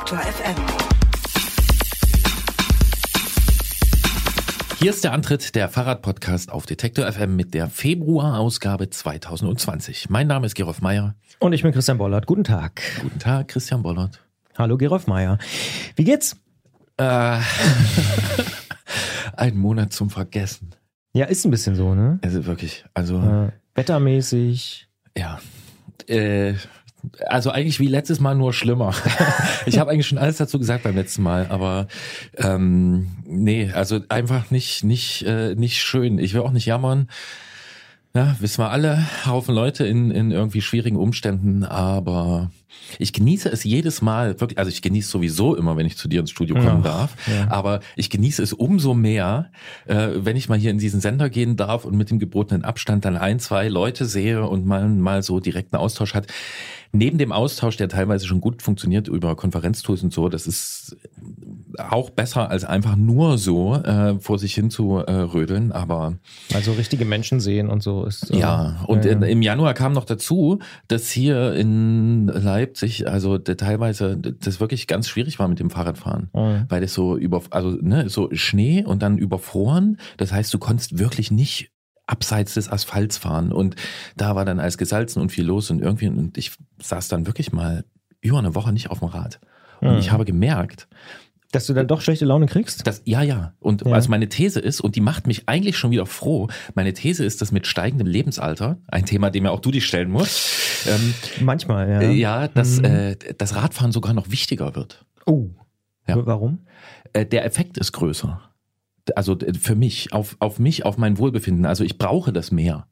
Detektor FM. Hier ist der Antritt der Fahrradpodcast auf Detektor FM mit der Februarausgabe 2020. Mein Name ist Gerolf Meyer. Und ich bin Christian Bollert. Guten Tag. Guten Tag, Christian Bollert. Hallo Gerolf Meyer. Wie geht's? Äh, ein Monat zum Vergessen. Ja, ist ein bisschen so, ne? Also wirklich, also Äh, wettermäßig. ja. Äh, also eigentlich wie letztes Mal nur schlimmer. ich habe eigentlich schon alles dazu gesagt beim letzten Mal, aber ähm, nee, also einfach nicht nicht äh, nicht schön. Ich will auch nicht jammern. Ja, wissen wir alle, Haufen Leute in, in irgendwie schwierigen Umständen, aber ich genieße es jedes Mal, wirklich, also ich genieße sowieso immer, wenn ich zu dir ins Studio kommen Ja, darf, ja. aber ich genieße es umso mehr, äh, wenn ich mal hier in diesen Sender gehen darf und mit dem gebotenen Abstand dann ein, zwei Leute sehe und man mal so direkten Austausch hat. Neben dem Austausch, der teilweise schon gut funktioniert über Konferenztools und so, das ist auch besser als einfach nur so äh, vor sich hin zu äh, rödeln, aber Also richtige Menschen sehen und so ist. äh, ja, und in, im Januar kam noch dazu, dass hier in Leipzig, also der, teilweise das wirklich ganz schwierig war mit dem Fahrradfahren, Mhm. weil das so über, also ne, so Schnee und dann überfroren. Das heißt, du konntest wirklich nicht abseits des Asphalts fahren und da war dann alles gesalzen und viel los und irgendwie und ich saß dann wirklich mal über eine Woche nicht auf dem Rad und Mhm. ich habe gemerkt, Dass du dann doch schlechte Laune kriegst? das, ja, ja. Und Ja. also meine These ist, und die macht mich eigentlich schon wieder froh, meine These ist, dass mit steigendem Lebensalter, ein Thema, dem ja auch du dich stellen musst, ähm, Manchmal, ja. ja, dass Mhm. äh, das Radfahren sogar noch wichtiger wird. Oh. Ja. Warum? Äh, der Effekt ist größer. Also für mich, auf, auf mich, auf mein Wohlbefinden. Also ich brauche das mehr.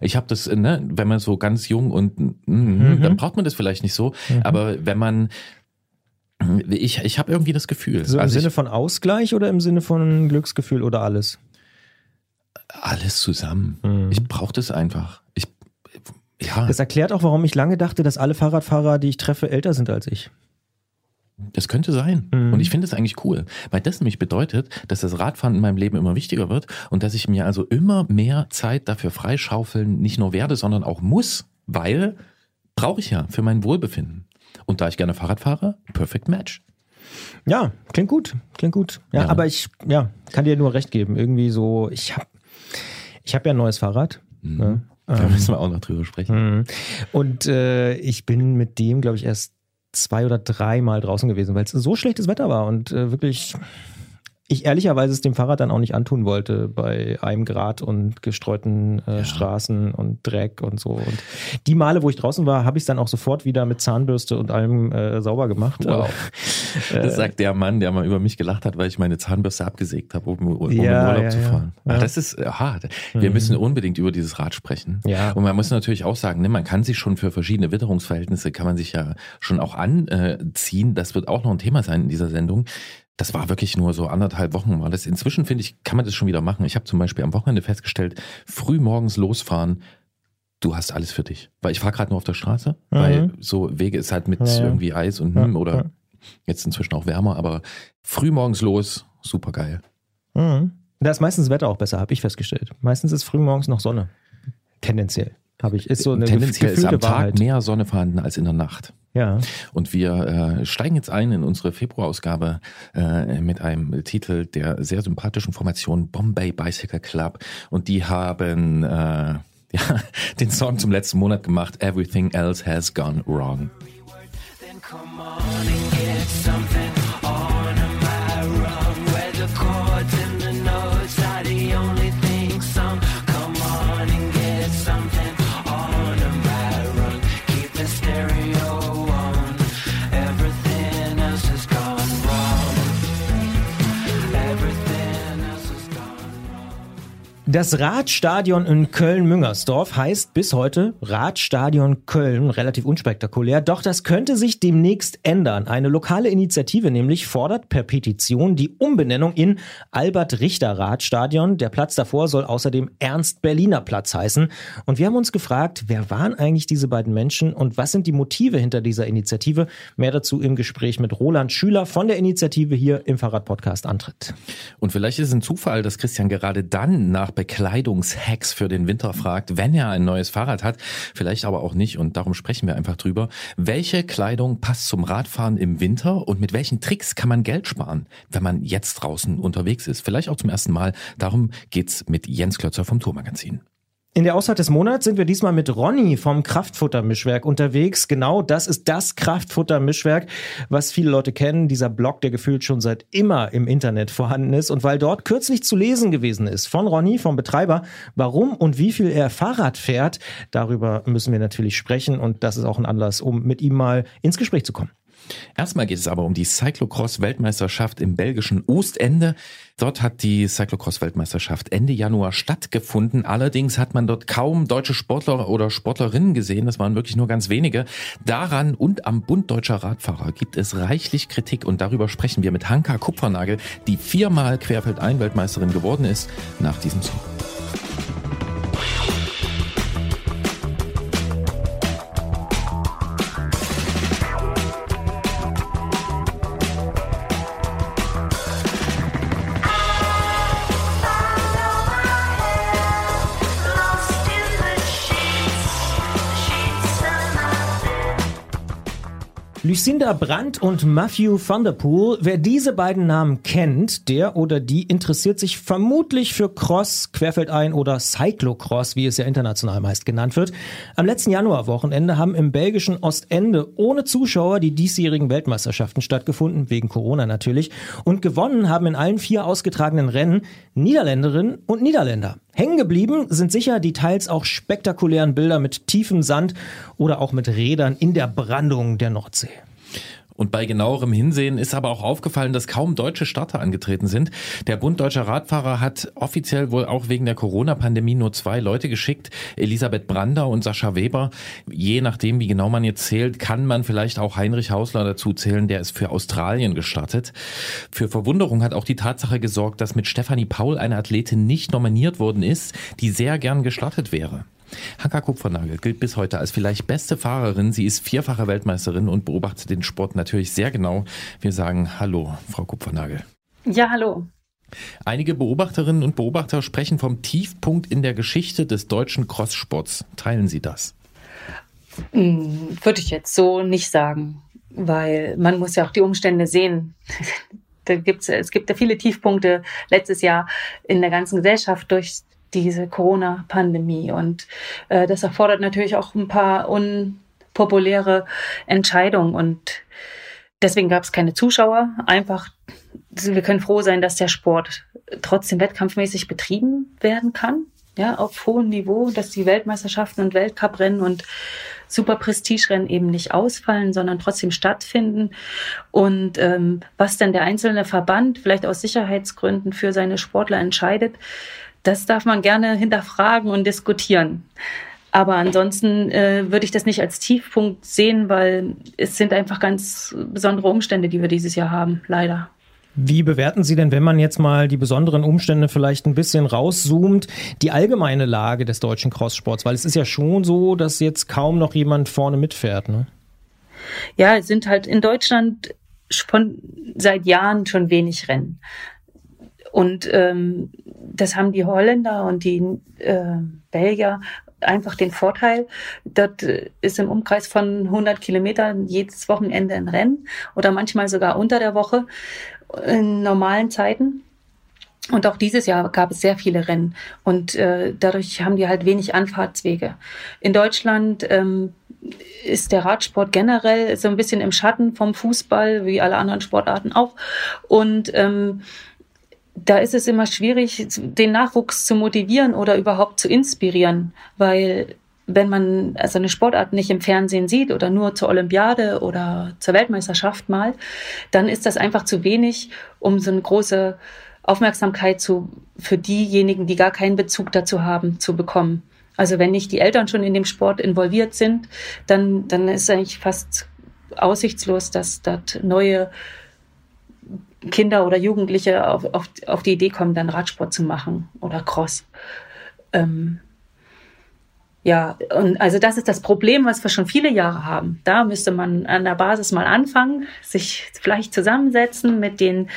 Ich habe das, ne, wenn man so ganz jung und mm, Mhm. dann braucht man das vielleicht nicht so. Mhm. Aber wenn man ich, ich habe irgendwie das Gefühl. So im also Sinne ich, von Ausgleich oder im Sinne von Glücksgefühl oder alles? alles zusammen. Mhm. Ich brauche das einfach. Ich, ja, Das erklärt auch, warum ich lange dachte, dass alle Fahrradfahrer, die ich treffe, älter sind als ich. Das könnte sein. Mhm. Und ich finde es eigentlich cool, weil das nämlich bedeutet, dass das Radfahren in meinem Leben immer wichtiger wird und dass ich mir also immer mehr Zeit dafür freischaufeln nicht nur werde, sondern auch muss, weil brauche ich ja für mein Wohlbefinden. Und da ich gerne Fahrrad fahre, perfect match. Ja, klingt gut, klingt gut. Ja, Ja. aber ich ja, kann dir nur recht geben. Irgendwie so, ich habe ich hab ja ein neues Fahrrad. Ne? Da Ähm, müssen wir auch noch drüber sprechen. Mhm. Und äh, ich bin mit dem, glaube ich, erst zwei oder dreimal draußen gewesen, weil es so schlechtes Wetter war und äh, wirklich ich ehrlicherweise es dem Fahrrad dann auch nicht antun wollte bei einem Grad und gestreuten äh, Ja. Straßen und Dreck und so. Und die Male, wo ich draußen war, habe ich es dann auch sofort wieder mit Zahnbürste und allem äh, sauber gemacht. Wow. Äh, Das sagt der Mann, der mal über mich gelacht hat, weil ich meine Zahnbürste abgesägt habe, um, um Ja, in Urlaub ja, zu fahren. Ach, das ist äh, hart. Wir Mhm. müssen unbedingt über dieses Rad sprechen. Ja. Und man muss natürlich auch sagen, ne, man kann sich schon für verschiedene Witterungsverhältnisse, kann man sich ja schon auch anziehen. Das wird auch noch ein Thema sein in dieser Sendung. Das war wirklich nur so anderthalb Wochen war das. Inzwischen finde ich, kann man das schon wieder machen. Ich habe zum Beispiel am Wochenende festgestellt, früh morgens losfahren, du hast alles für dich. Weil ich fahre gerade nur auf der Straße, weil so Wege ist halt mit Ja, irgendwie Eis und Ja, hm, oder ja. jetzt inzwischen auch wärmer, aber früh morgens los, super geil. Mhm. Da ist meistens das Wetter auch besser, habe ich festgestellt. Meistens ist frühmorgens noch Sonne. Tendenziell. Habe ich. Ist so eine Tendenziell ist am Tag Wahrheit. mehr Sonne vorhanden als in der Nacht. Ja. Und wir äh, steigen jetzt ein in unsere Februarausgabe äh, mit einem Titel der sehr sympathischen Formation Bombay Bicycle Club. Und die haben äh, ja, den Song zum letzten Monat gemacht, Everything Else Has Gone Wrong. Then come on Das Radstadion in Köln-Müngersdorf heißt bis heute Radstadion Köln, relativ unspektakulär, doch das könnte sich demnächst ändern. Eine lokale Initiative nämlich fordert per Petition die Umbenennung in Albert-Richter-Radstadion. Der Platz davor soll außerdem Ernst-Berliner-Platz heißen. Und wir haben uns gefragt, wer waren eigentlich diese beiden Menschen und was sind die Motive hinter dieser Initiative? Mehr dazu im Gespräch mit Roland Schüler von der Initiative hier im Fahrradpodcast Antritt. Und vielleicht ist es ein Zufall, dass Christian gerade dann nach Bekleidungshacks für den Winter fragt, wenn er ein neues Fahrrad hat, vielleicht aber auch nicht und darum sprechen wir einfach drüber. Welche Kleidung passt zum Radfahren im Winter und mit welchen Tricks kann man Geld sparen, wenn man jetzt draußen unterwegs ist? Vielleicht auch zum ersten Mal. Darum geht's mit Jens Klötzer vom Tourmagazin. In der Auszeit des Monats sind wir diesmal mit Ronny vom Kraftfuttermischwerk unterwegs. Genau das ist das Kraftfuttermischwerk, was viele Leute kennen. Dieser Blog, der gefühlt schon seit immer im Internet vorhanden ist. Und weil dort kürzlich zu lesen gewesen ist von Ronny, vom Betreiber, warum und wie viel er Fahrrad fährt, darüber müssen wir natürlich sprechen. Und das ist auch ein Anlass, um mit ihm mal ins Gespräch zu kommen. Erstmal geht es aber um die Cyclocross-Weltmeisterschaft im belgischen Ostende. Dort hat die Cyclocross-Weltmeisterschaft Ende Januar stattgefunden. Allerdings hat man dort kaum deutsche Sportler oder Sportlerinnen gesehen. Das waren wirklich nur ganz wenige. Daran und am Bund deutscher Radfahrer gibt es reichlich Kritik und darüber sprechen wir mit Hanka Kupfernagel, die viermal Querfeld-Ein-Weltmeisterin geworden ist, nach diesem Song. Lucinda Brandt und Matthew van der Poel. Wer diese beiden Namen kennt, der oder die interessiert sich vermutlich für Cross, Querfeldein oder Cyclocross, wie es ja international meist genannt wird. Am letzten Januarwochenende haben im belgischen Ostende ohne Zuschauer die diesjährigen Weltmeisterschaften stattgefunden, wegen Corona natürlich. Und gewonnen haben in allen vier ausgetragenen Rennen Niederländerinnen und Niederländer. Hängen geblieben sind sicher die teils auch spektakulären Bilder mit tiefem Sand oder auch mit Rädern in der Brandung der Nordsee. Und bei genauerem Hinsehen ist aber auch aufgefallen, dass kaum deutsche Starter angetreten sind. Der Bund Deutscher Radfahrer hat offiziell wohl auch wegen der Corona-Pandemie nur zwei Leute geschickt, Elisabeth Brander und Sascha Weber. Je nachdem, wie genau man jetzt zählt, kann man vielleicht auch Heinrich Hausler dazu zählen, der ist für Australien gestartet. Für Verwunderung hat auch die Tatsache gesorgt, dass mit Stefanie Paul eine Athletin nicht nominiert worden ist, die sehr gern gestartet wäre. Hanka Kupfernagel gilt bis heute als vielleicht beste Fahrerin. Sie ist vierfache Weltmeisterin und beobachtet den Sport natürlich sehr genau. Wir sagen Hallo, Frau Kupfernagel. Ja, hallo. Einige Beobachterinnen und Beobachter sprechen vom Tiefpunkt in der Geschichte des deutschen Crosssports. Teilen Sie das? Hm, Würde ich jetzt so nicht sagen, weil man muss ja auch die Umstände sehen. Da gibt's, es gibt ja viele Tiefpunkte letztes Jahr in der ganzen Gesellschaft durch diese Corona-Pandemie. Und äh, das erfordert natürlich auch ein paar unpopuläre Entscheidungen. Und deswegen gab es keine Zuschauer. Einfach, wir können froh sein, dass der Sport trotzdem wettkampfmäßig betrieben werden kann. Ja, auf hohem Niveau, dass die Weltmeisterschaften und Weltcuprennen und super Prestigerennen eben nicht ausfallen, sondern trotzdem stattfinden. Und ähm, was dann der einzelne Verband vielleicht aus Sicherheitsgründen für seine Sportler entscheidet, das darf man gerne hinterfragen und diskutieren. Aber ansonsten äh, würde ich das nicht als Tiefpunkt sehen, weil es sind einfach ganz besondere Umstände, die wir dieses Jahr haben, leider. Wie bewerten Sie denn, wenn man jetzt mal die besonderen Umstände vielleicht ein bisschen rauszoomt, die allgemeine Lage des deutschen Crosssports? Weil es ist ja schon so, dass jetzt kaum noch jemand vorne mitfährt. Ne? Ja, es sind halt in Deutschland von seit Jahren schon wenig Rennen. Und ähm, das haben die Holländer und die äh, Belgier einfach den Vorteil, dort äh, ist im Umkreis von 100 Kilometern jedes Wochenende ein Rennen oder manchmal sogar unter der Woche in normalen Zeiten. Und auch dieses Jahr gab es sehr viele Rennen und äh, dadurch haben die halt wenig Anfahrtswege. In Deutschland ähm, ist der Radsport generell so ein bisschen im Schatten vom Fußball, wie alle anderen Sportarten auch. Und ähm, da ist es immer schwierig, den Nachwuchs zu motivieren oder überhaupt zu inspirieren, weil wenn man also eine Sportart nicht im Fernsehen sieht oder nur zur Olympiade oder zur Weltmeisterschaft mal, dann ist das einfach zu wenig, um so eine große Aufmerksamkeit zu, für diejenigen, die gar keinen Bezug dazu haben, zu bekommen. Also wenn nicht die Eltern schon in dem Sport involviert sind, dann, dann ist eigentlich fast aussichtslos, dass dort neue Kinder oder Jugendliche auf, auf, auf die Idee kommen, dann Radsport zu machen oder Cross. Ähm, ja, und also das ist das Problem, was wir schon viele Jahre haben. Da müsste man an der Basis mal anfangen, sich vielleicht zusammensetzen mit den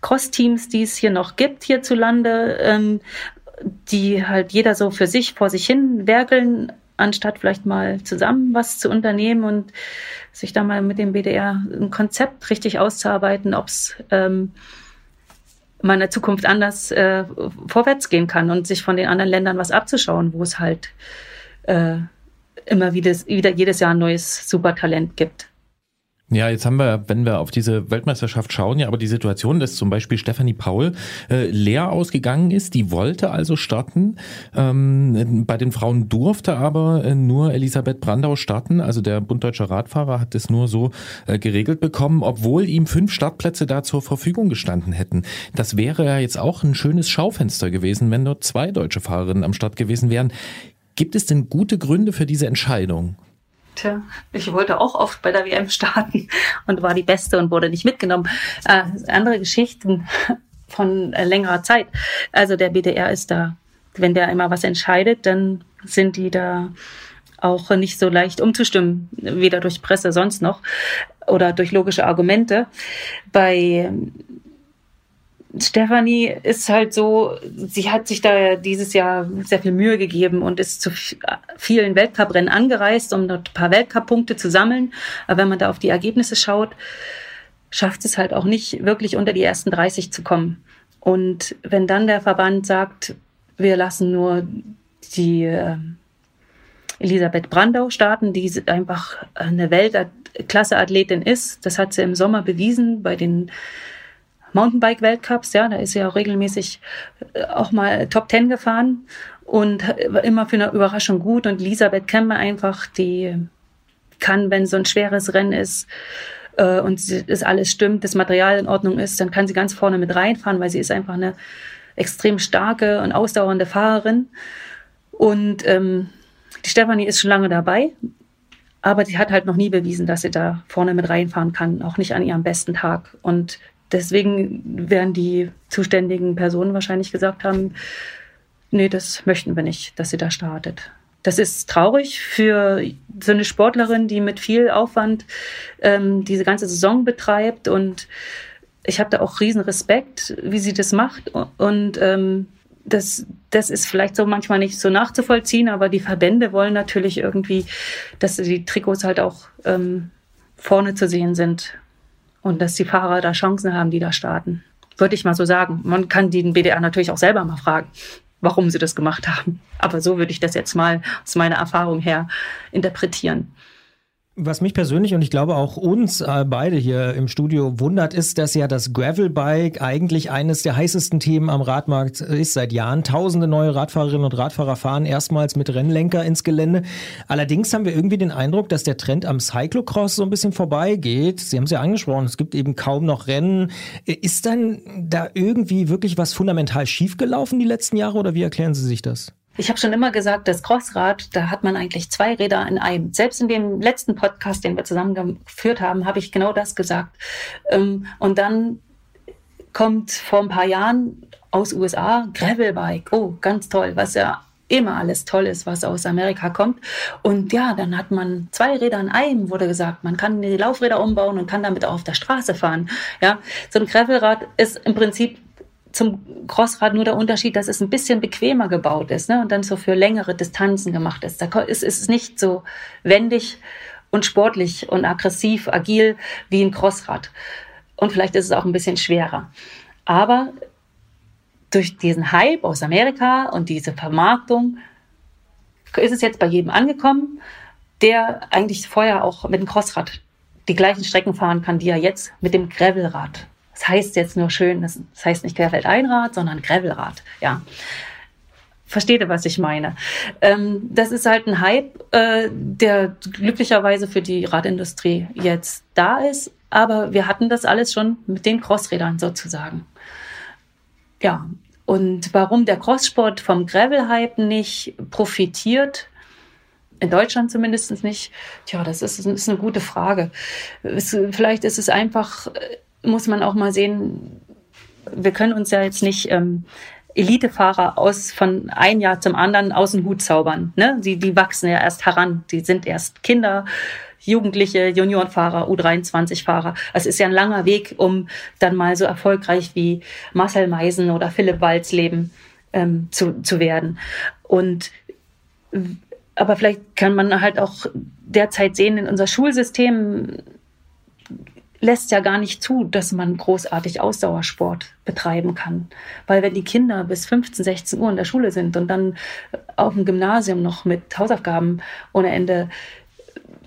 Cross-Teams, die es hier noch gibt hierzulande, ähm, die halt jeder so für sich vor sich hin werkeln, anstatt vielleicht mal zusammen was zu unternehmen und sich da mal mit dem BDR ein Konzept richtig auszuarbeiten, ob es ähm, mal Zukunft anders äh, vorwärts gehen kann und sich von den anderen Ländern was abzuschauen, wo es halt äh, immer wieder, wieder jedes Jahr ein neues Supertalent gibt. Ja, jetzt haben wir, wenn wir auf diese Weltmeisterschaft schauen, ja aber die Situation, dass zum Beispiel Stefanie Paul äh, leer ausgegangen ist, die wollte also starten. Ähm, bei den Frauen durfte aber äh, nur Elisabeth Brandau starten. Also der Bund Deutscher Radfahrer hat es nur so äh, geregelt bekommen, obwohl ihm fünf Startplätze da zur Verfügung gestanden hätten. Das wäre ja jetzt auch ein schönes Schaufenster gewesen, wenn dort zwei deutsche Fahrerinnen am Start gewesen wären. Gibt es denn gute Gründe für diese Entscheidung? Tja, ich wollte auch oft bei der WM starten und war die Beste und wurde nicht mitgenommen. Äh, andere Geschichten von äh, längerer Zeit. Also der BDR ist da, wenn der immer was entscheidet, dann sind die da auch nicht so leicht umzustimmen, weder durch Presse sonst noch oder durch logische Argumente. Bei Stefanie ist halt so, sie hat sich da dieses Jahr sehr viel Mühe gegeben und ist zu vielen Weltcuprennen angereist, um dort ein paar Weltcup-Punkte zu sammeln. Aber wenn man da auf die Ergebnisse schaut, schafft es halt auch nicht wirklich unter die ersten 30 zu kommen. Und wenn dann der Verband sagt, wir lassen nur die äh, Elisabeth Brandau starten, die einfach eine Weltklasse-Athletin ist, das hat sie im Sommer bewiesen bei den Mountainbike-Weltcups, ja, da ist sie auch regelmäßig äh, auch mal Top Ten gefahren und war immer für eine Überraschung gut. Und Elisabeth wir einfach, die kann, wenn so ein schweres Rennen ist äh, und das alles stimmt, das Material in Ordnung ist, dann kann sie ganz vorne mit reinfahren, weil sie ist einfach eine extrem starke und ausdauernde Fahrerin. Und ähm, die Stefanie ist schon lange dabei, aber sie hat halt noch nie bewiesen, dass sie da vorne mit reinfahren kann, auch nicht an ihrem besten Tag. Und deswegen werden die zuständigen Personen wahrscheinlich gesagt haben, nee, das möchten wir nicht, dass sie da startet. Das ist traurig für so eine Sportlerin, die mit viel Aufwand ähm, diese ganze Saison betreibt. Und ich habe da auch riesen Respekt, wie sie das macht. Und ähm, das, das ist vielleicht so manchmal nicht so nachzuvollziehen, aber die Verbände wollen natürlich irgendwie, dass die Trikots halt auch ähm, vorne zu sehen sind und dass die Fahrer da Chancen haben, die da starten. Würde ich mal so sagen. Man kann den BDR natürlich auch selber mal fragen, warum sie das gemacht haben. Aber so würde ich das jetzt mal aus meiner Erfahrung her interpretieren. Was mich persönlich und ich glaube auch uns äh, beide hier im Studio wundert, ist, dass ja das Gravelbike eigentlich eines der heißesten Themen am Radmarkt ist seit Jahren. Tausende neue Radfahrerinnen und Radfahrer fahren erstmals mit Rennlenker ins Gelände. Allerdings haben wir irgendwie den Eindruck, dass der Trend am Cyclocross so ein bisschen vorbeigeht. Sie haben es ja angesprochen, es gibt eben kaum noch Rennen. Ist dann da irgendwie wirklich was fundamental schiefgelaufen die letzten Jahre oder wie erklären Sie sich das? Ich habe schon immer gesagt, das Crossrad, da hat man eigentlich zwei Räder in einem. Selbst in dem letzten Podcast, den wir zusammen geführt haben, habe ich genau das gesagt. Ähm, und dann kommt vor ein paar Jahren aus USA Gravelbike. Oh, ganz toll, was ja immer alles toll ist, was aus Amerika kommt. Und ja, dann hat man zwei Räder in einem, wurde gesagt. Man kann die Laufräder umbauen und kann damit auch auf der Straße fahren. Ja, so ein Gravelrad ist im Prinzip zum Crossrad nur der Unterschied, dass es ein bisschen bequemer gebaut ist ne? und dann so für längere Distanzen gemacht ist. Da ist es nicht so wendig und sportlich und aggressiv, agil wie ein Crossrad. Und vielleicht ist es auch ein bisschen schwerer. Aber durch diesen Hype aus Amerika und diese Vermarktung ist es jetzt bei jedem angekommen, der eigentlich vorher auch mit dem Crossrad die gleichen Strecken fahren kann, die er jetzt mit dem Gravelrad das heißt jetzt nur schön, das, heißt nicht Querfeldeinrad, sondern Gravelrad. Ja. Versteht ihr, was ich meine? Ähm, das ist halt ein Hype, äh, der glücklicherweise für die Radindustrie jetzt da ist. Aber wir hatten das alles schon mit den Crossrädern sozusagen. Ja. Und warum der Crosssport vom Gravel-Hype nicht profitiert, in Deutschland zumindest nicht, tja, das ist, ist eine gute Frage. Es, vielleicht ist es einfach muss man auch mal sehen, wir können uns ja jetzt nicht ähm, Elitefahrer aus von ein Jahr zum anderen aus dem Hut zaubern. Ne? Die, die wachsen ja erst heran. Die sind erst Kinder, Jugendliche, Juniorenfahrer, U23-Fahrer. Es ist ja ein langer Weg, um dann mal so erfolgreich wie Marcel Meisen oder Philipp Walz leben, ähm, zu, zu werden. Und aber vielleicht kann man halt auch derzeit sehen, in unser Schulsystem lässt ja gar nicht zu, dass man großartig Ausdauersport betreiben kann. Weil wenn die Kinder bis 15, 16 Uhr in der Schule sind und dann auf dem Gymnasium noch mit Hausaufgaben ohne Ende,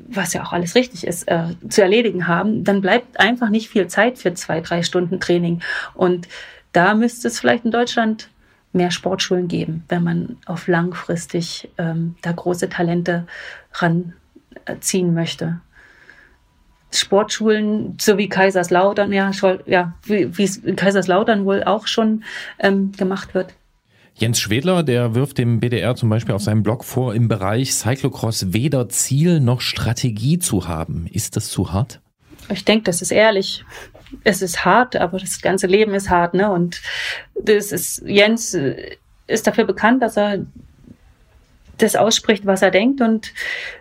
was ja auch alles richtig ist, äh, zu erledigen haben, dann bleibt einfach nicht viel Zeit für zwei, drei Stunden Training. Und da müsste es vielleicht in Deutschland mehr Sportschulen geben, wenn man auf langfristig ähm, da große Talente ranziehen möchte. Sportschulen, so wie Kaiserslautern, ja, ja wie wie es in Kaiserslautern wohl auch schon ähm, gemacht wird. Jens Schwedler, der wirft dem BDR zum Beispiel auf seinem Blog vor, im Bereich Cyclocross weder Ziel noch Strategie zu haben. Ist das zu hart? Ich denke, das ist ehrlich. Es ist hart, aber das ganze Leben ist hart, ne? Und das ist, Jens äh, ist dafür bekannt, dass er das ausspricht, was er denkt und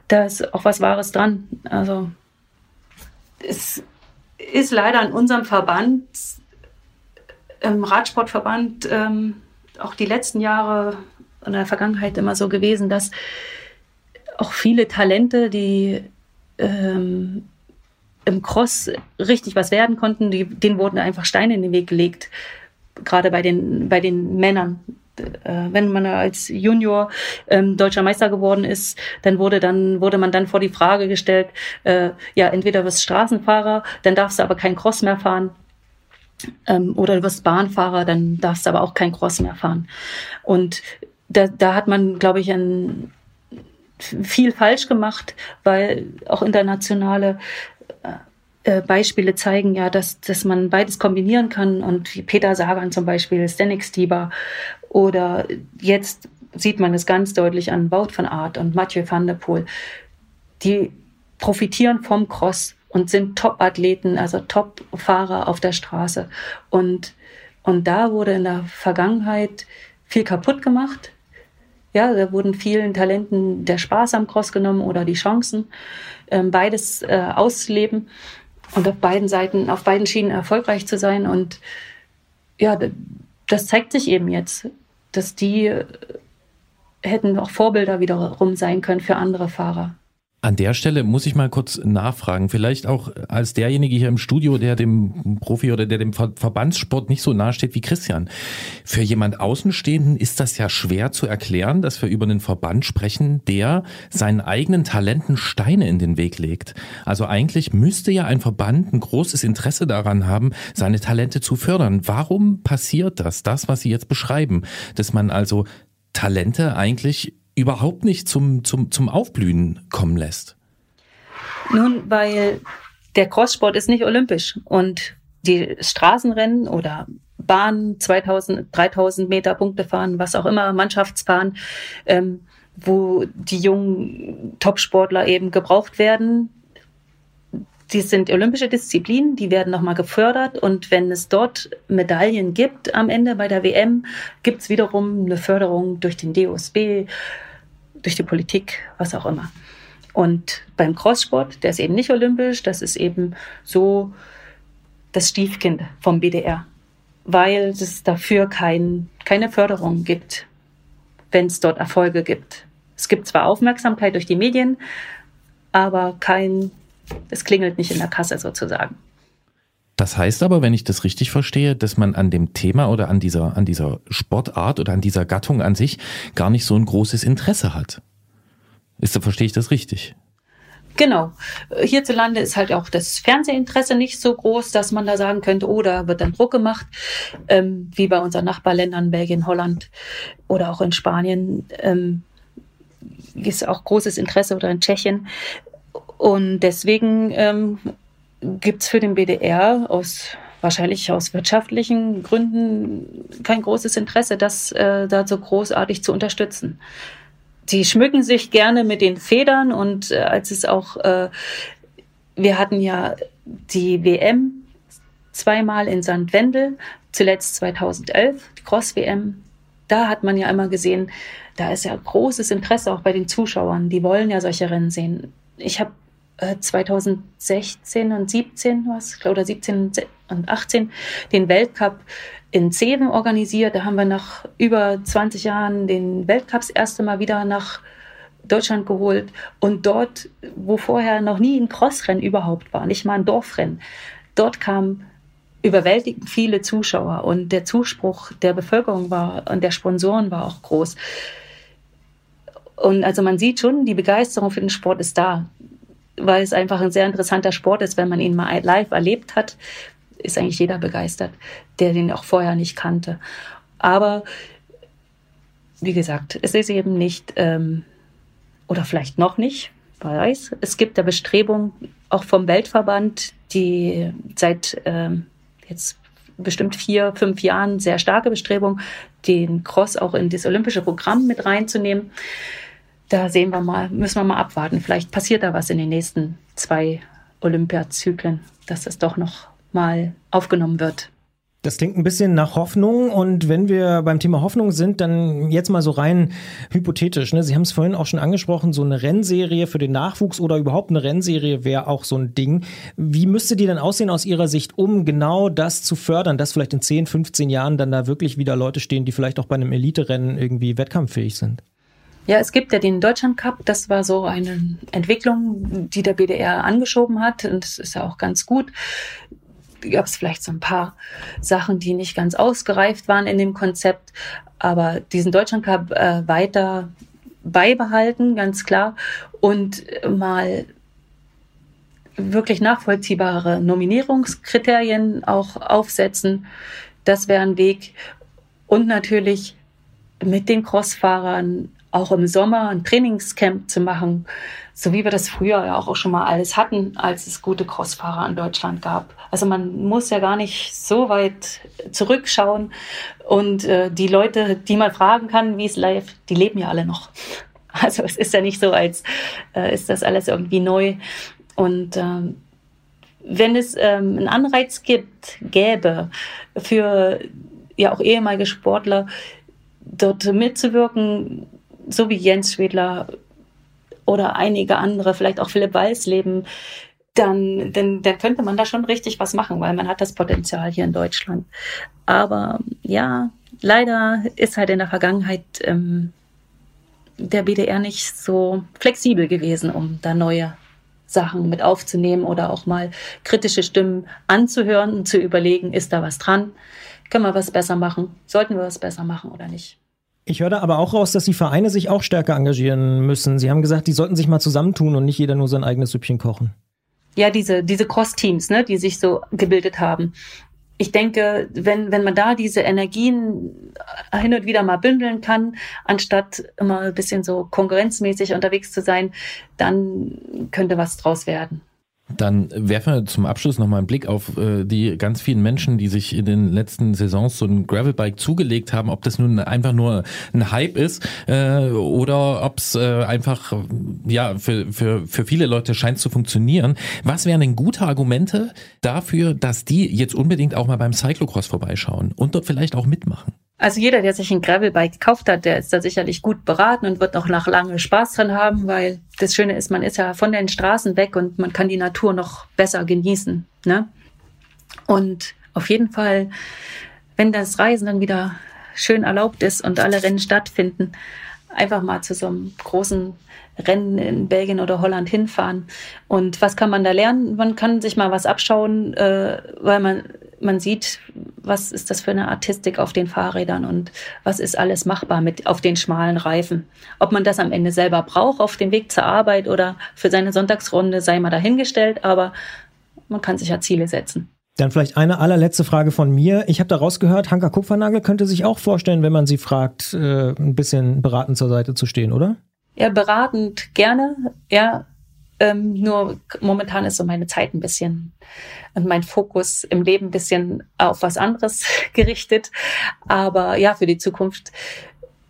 da ist auch was Wahres dran. Also es ist leider in unserem Verband, im Radsportverband, ähm, auch die letzten Jahre in der Vergangenheit immer so gewesen, dass auch viele Talente, die ähm, im Cross richtig was werden konnten, die, denen wurden einfach Steine in den Weg gelegt. Gerade bei den, bei den Männern. Äh, wenn man als Junior ähm, deutscher Meister geworden ist, dann wurde dann wurde man dann vor die Frage gestellt, äh, ja entweder wirst Straßenfahrer, dann darfst du aber kein Cross mehr fahren, ähm, oder du wirst Bahnfahrer, dann darfst du aber auch kein Cross mehr fahren. Und da, da hat man, glaube ich, ein, viel falsch gemacht, weil auch internationale äh, Beispiele zeigen ja, dass, dass man beides kombinieren kann. Und wie Peter Sagan zum Beispiel, Stanik Stieber oder jetzt sieht man es ganz deutlich an Wout van Aert und Mathieu van der Poel. Die profitieren vom Cross und sind Top-Athleten, also Top-Fahrer auf der Straße. Und, und da wurde in der Vergangenheit viel kaputt gemacht. Ja, da wurden vielen Talenten der Spaß am Cross genommen oder die Chancen, ähm, beides äh, auszuleben und auf beiden Seiten, auf beiden Schienen erfolgreich zu sein. Und ja, das zeigt sich eben jetzt, dass die äh, hätten auch Vorbilder wiederum sein können für andere Fahrer. An der Stelle muss ich mal kurz nachfragen, vielleicht auch als derjenige hier im Studio, der dem Profi oder der dem Ver Verbandssport nicht so nahe steht wie Christian. Für jemand Außenstehenden ist das ja schwer zu erklären, dass wir über einen Verband sprechen, der seinen eigenen Talenten Steine in den Weg legt. Also eigentlich müsste ja ein Verband ein großes Interesse daran haben, seine Talente zu fördern. Warum passiert das, das, was Sie jetzt beschreiben, dass man also Talente eigentlich überhaupt nicht zum, zum, zum Aufblühen kommen lässt? Nun, weil der Crosssport ist nicht olympisch und die Straßenrennen oder Bahn 2000, 3000 Meter Punkte fahren, was auch immer, Mannschaftsfahren, ähm, wo die jungen Topsportler eben gebraucht werden. Die sind olympische Disziplinen, die werden nochmal gefördert und wenn es dort Medaillen gibt am Ende bei der WM, gibt es wiederum eine Förderung durch den DOSB, durch die Politik, was auch immer. Und beim Crosssport, der ist eben nicht olympisch, das ist eben so das Stiefkind vom BDR, weil es dafür kein, keine Förderung gibt, wenn es dort Erfolge gibt. Es gibt zwar Aufmerksamkeit durch die Medien, aber kein, es klingelt nicht in der Kasse sozusagen. Das heißt aber, wenn ich das richtig verstehe, dass man an dem Thema oder an dieser, an dieser Sportart oder an dieser Gattung an sich gar nicht so ein großes Interesse hat. Ist, verstehe ich das richtig? Genau. Hierzulande ist halt auch das Fernsehinteresse nicht so groß, dass man da sagen könnte, oh, da wird dann Druck gemacht, ähm, wie bei unseren Nachbarländern, Belgien, Holland oder auch in Spanien ähm, ist auch großes Interesse oder in Tschechien. Und deswegen ähm, gibt es für den BDR aus wahrscheinlich aus wirtschaftlichen Gründen kein großes Interesse, das äh, da so großartig zu unterstützen. Sie schmücken sich gerne mit den Federn und äh, als es auch, äh, wir hatten ja die WM zweimal in St. Wendel, zuletzt 2011, die Cross-WM. Da hat man ja immer gesehen, da ist ja großes Interesse auch bei den Zuschauern. Die wollen ja solche Rennen sehen. Ich habe 2016 und 17 was, oder 17 und 18 den Weltcup in Zeven organisiert. Da haben wir nach über 20 Jahren den Weltcup das erste Mal wieder nach Deutschland geholt und dort, wo vorher noch nie ein Crossrennen überhaupt war, nicht mal ein Dorfrennen, dort kamen überwältigend viele Zuschauer und der Zuspruch der Bevölkerung war und der Sponsoren war auch groß. Und also man sieht schon, die Begeisterung für den Sport ist da, weil es einfach ein sehr interessanter Sport ist, wenn man ihn mal live erlebt hat, ist eigentlich jeder begeistert, der den auch vorher nicht kannte. Aber wie gesagt, es ist eben nicht ähm, oder vielleicht noch nicht, wer weiß. Es gibt da Bestrebungen auch vom Weltverband, die seit ähm, jetzt bestimmt vier, fünf Jahren sehr starke Bestrebung, den Cross auch in das olympische Programm mit reinzunehmen. Da sehen wir mal, müssen wir mal abwarten. Vielleicht passiert da was in den nächsten zwei Olympiazyklen, dass es doch noch mal aufgenommen wird. Das klingt ein bisschen nach Hoffnung und wenn wir beim Thema Hoffnung sind, dann jetzt mal so rein hypothetisch. Ne? Sie haben es vorhin auch schon angesprochen, so eine Rennserie für den Nachwuchs oder überhaupt eine Rennserie wäre auch so ein Ding. Wie müsste die denn aussehen aus Ihrer Sicht, um genau das zu fördern, dass vielleicht in 10, 15 Jahren dann da wirklich wieder Leute stehen, die vielleicht auch bei einem Elite-Rennen irgendwie wettkampffähig sind? Ja, es gibt ja den Deutschland Cup. Das war so eine Entwicklung, die der BDR angeschoben hat. Und das ist ja auch ganz gut. Gab es vielleicht so ein paar Sachen, die nicht ganz ausgereift waren in dem Konzept. Aber diesen Deutschland Cup äh, weiter beibehalten, ganz klar. Und mal wirklich nachvollziehbare Nominierungskriterien auch aufsetzen. Das wäre ein Weg. Und natürlich mit den Crossfahrern auch im Sommer ein Trainingscamp zu machen, so wie wir das früher ja auch schon mal alles hatten, als es gute Crossfahrer in Deutschland gab. Also man muss ja gar nicht so weit zurückschauen und äh, die Leute, die man fragen kann, wie es live, die leben ja alle noch. Also es ist ja nicht so, als äh, ist das alles irgendwie neu. Und ähm, wenn es ähm, einen Anreiz gibt, gäbe für ja auch ehemalige Sportler, dort mitzuwirken, so wie Jens Schwedler oder einige andere, vielleicht auch Philipp Walsleben, dann, dann, dann könnte man da schon richtig was machen, weil man hat das Potenzial hier in Deutschland. Aber ja, leider ist halt in der Vergangenheit ähm, der BDR nicht so flexibel gewesen, um da neue Sachen mit aufzunehmen oder auch mal kritische Stimmen anzuhören und zu überlegen, ist da was dran? Können wir was besser machen? Sollten wir was besser machen oder nicht? Ich höre da aber auch raus, dass die Vereine sich auch stärker engagieren müssen. Sie haben gesagt, die sollten sich mal zusammentun und nicht jeder nur sein eigenes Süppchen kochen. Ja, diese, diese Cross-Teams, ne, die sich so gebildet haben. Ich denke, wenn, wenn man da diese Energien hin und wieder mal bündeln kann, anstatt immer ein bisschen so konkurrenzmäßig unterwegs zu sein, dann könnte was draus werden. Dann werfen wir zum Abschluss nochmal einen Blick auf äh, die ganz vielen Menschen, die sich in den letzten Saisons so ein Gravelbike zugelegt haben, ob das nun einfach nur ein Hype ist äh, oder ob es äh, einfach ja für, für, für viele Leute scheint zu funktionieren. Was wären denn gute Argumente dafür, dass die jetzt unbedingt auch mal beim Cyclocross vorbeischauen und dort vielleicht auch mitmachen? Also jeder, der sich ein Gravelbike gekauft hat, der ist da sicherlich gut beraten und wird auch noch lange Spaß dran haben, weil das Schöne ist, man ist ja von den Straßen weg und man kann die Natur noch besser genießen. Ne? Und auf jeden Fall, wenn das Reisen dann wieder schön erlaubt ist und alle Rennen stattfinden, einfach mal zu so einem großen Rennen in Belgien oder Holland hinfahren. Und was kann man da lernen? Man kann sich mal was abschauen, äh, weil man, man sieht, was ist das für eine Artistik auf den Fahrrädern und was ist alles machbar mit auf den schmalen Reifen. Ob man das am Ende selber braucht auf dem Weg zur Arbeit oder für seine Sonntagsrunde, sei mal dahingestellt, aber man kann sich ja Ziele setzen. Dann vielleicht eine allerletzte Frage von mir. Ich habe da rausgehört, Hanka Kupfernagel könnte sich auch vorstellen, wenn man sie fragt, äh, ein bisschen beratend zur Seite zu stehen, oder? Ja, beratend gerne, ja. Ähm, nur momentan ist so meine Zeit ein bisschen und mein Fokus im Leben ein bisschen auf was anderes gerichtet. Aber ja, für die Zukunft.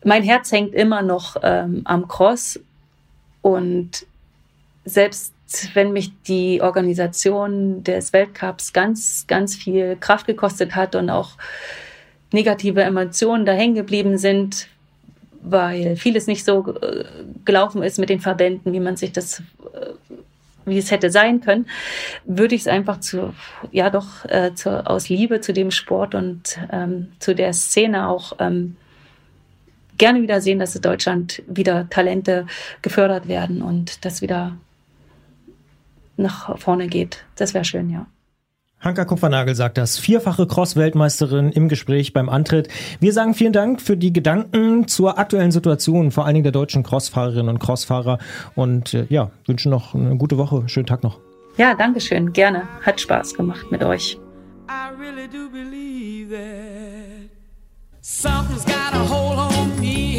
Mein Herz hängt immer noch ähm, am Cross und selbst wenn mich die Organisation des Weltcups ganz, ganz viel Kraft gekostet hat und auch negative Emotionen da hängen geblieben sind, weil vieles nicht so äh, gelaufen ist mit den Verbänden, wie man sich das äh, wie es hätte sein können, würde ich es einfach zu, ja doch, äh, zu, aus Liebe zu dem Sport und ähm, zu der Szene auch ähm, gerne wieder sehen, dass in Deutschland wieder Talente gefördert werden und das wieder nach vorne geht. Das wäre schön, ja. Hanka Kupfernagel sagt das, vierfache Cross-Weltmeisterin im Gespräch beim Antritt. Wir sagen vielen Dank für die Gedanken zur aktuellen Situation, vor allen Dingen der deutschen Crossfahrerinnen und Crossfahrer und äh, ja, wünschen noch eine gute Woche, schönen Tag noch. Ja, danke schön. Gerne. Hat Spaß gemacht mit euch. I really do believe that something's got a hold on me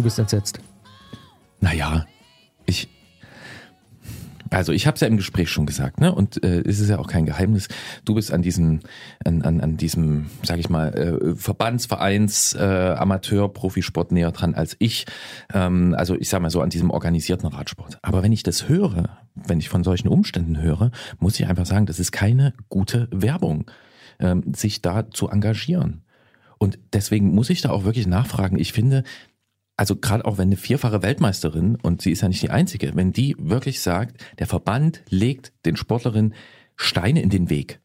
Du bist entsetzt. Naja, ich. Also ich habe es ja im Gespräch schon gesagt, ne? Und äh, es ist ja auch kein Geheimnis. Du bist an diesem, an, an, an diesem, sag ich mal, äh, Verbandsvereins, äh, Amateur, Profisport näher dran als ich. Ähm, also ich sag mal so an diesem organisierten Radsport. Aber wenn ich das höre, wenn ich von solchen Umständen höre, muss ich einfach sagen, das ist keine gute Werbung, ähm, sich da zu engagieren. Und deswegen muss ich da auch wirklich nachfragen. Ich finde, also gerade auch wenn eine vierfache Weltmeisterin, und sie ist ja nicht die einzige, wenn die wirklich sagt, der Verband legt den Sportlerinnen Steine in den Weg.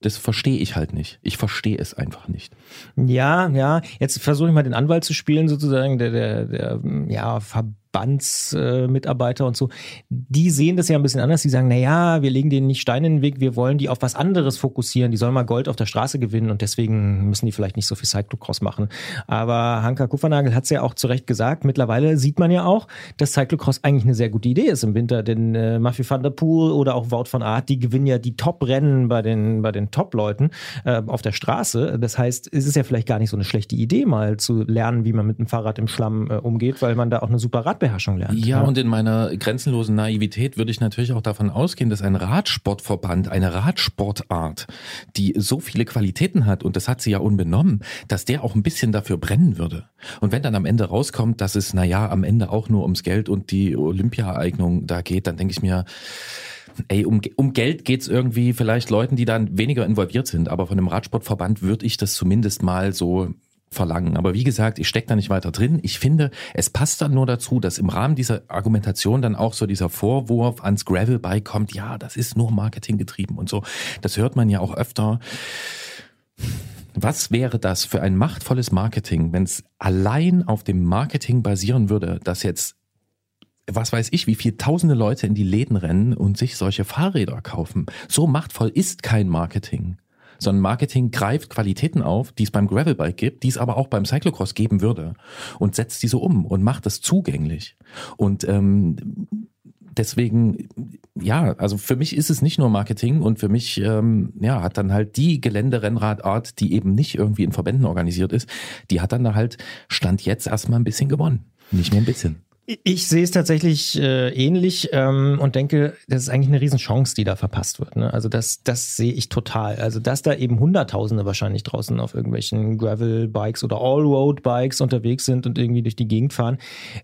Das verstehe ich halt nicht. Ich verstehe es einfach nicht. Ja, ja. Jetzt versuche ich mal den Anwalt zu spielen, sozusagen, der, der, der ja, Verbandsmitarbeiter und so. Die sehen das ja ein bisschen anders. Die sagen, na ja, wir legen denen nicht Steine in den Weg, wir wollen die auf was anderes fokussieren. Die sollen mal Gold auf der Straße gewinnen und deswegen müssen die vielleicht nicht so viel Cyclocross machen. Aber Hanka Kupfernagel hat es ja auch zu Recht gesagt. Mittlerweile sieht man ja auch, dass Cyclocross eigentlich eine sehr gute Idee ist im Winter, denn äh, Matthew van der Poel oder auch Wout van Aert, die gewinnen ja die Top-Rennen bei den, bei den Top-Leuten äh, auf der Straße. Das heißt, es ist ja vielleicht gar nicht so eine schlechte Idee, mal zu lernen, wie man mit dem Fahrrad im Schlamm äh, umgeht, weil man da auch eine super Radbeherrschung lernt. Ja, und in meiner grenzenlosen Naivität würde ich natürlich auch davon ausgehen, dass ein Radsportverband, eine Radsportart, die so viele Qualitäten hat, und das hat sie ja unbenommen, dass der auch ein bisschen dafür brennen würde. Und wenn dann am Ende rauskommt, dass es, naja, am Ende auch nur ums Geld und die Olympia-Eignung da geht, dann denke ich mir, Ey, um, um Geld geht's irgendwie vielleicht Leuten, die dann weniger involviert sind, aber von einem Radsportverband würde ich das zumindest mal so verlangen. Aber wie gesagt, ich stecke da nicht weiter drin. Ich finde, es passt dann nur dazu, dass im Rahmen dieser Argumentation dann auch so dieser Vorwurf ans Gravelbike kommt, ja, das ist nur Marketing getrieben und so. Das hört man ja auch öfter. Was wäre das für ein machtvolles Marketing, wenn es allein auf dem Marketing basieren würde, dass jetzt was weiß ich, wie viel tausende Leute in die Läden rennen und sich solche Fahrräder kaufen. So machtvoll ist kein Marketing. Sondern Marketing greift Qualitäten auf, die es beim Gravelbike gibt, die es aber auch beim Cyclocross geben würde und setzt diese um und macht das zugänglich. Und ähm, deswegen, ja, also für mich ist es nicht nur Marketing und für mich, ähm, ja, hat dann halt die Geländerennradart, die eben nicht irgendwie in Verbänden organisiert ist, die hat dann da halt Stand jetzt erstmal ein bisschen gewonnen. Nicht nur ein bisschen. Ich sehe es tatsächlich äh, ähnlich ähm, und denke, das ist eigentlich eine Riesenchance, die da verpasst wird. Ne? Also das, das sehe ich total. Also dass da eben Hunderttausende wahrscheinlich draußen auf irgendwelchen Gravel-Bikes oder Allroad-Bikes unterwegs sind und irgendwie durch die Gegend fahren.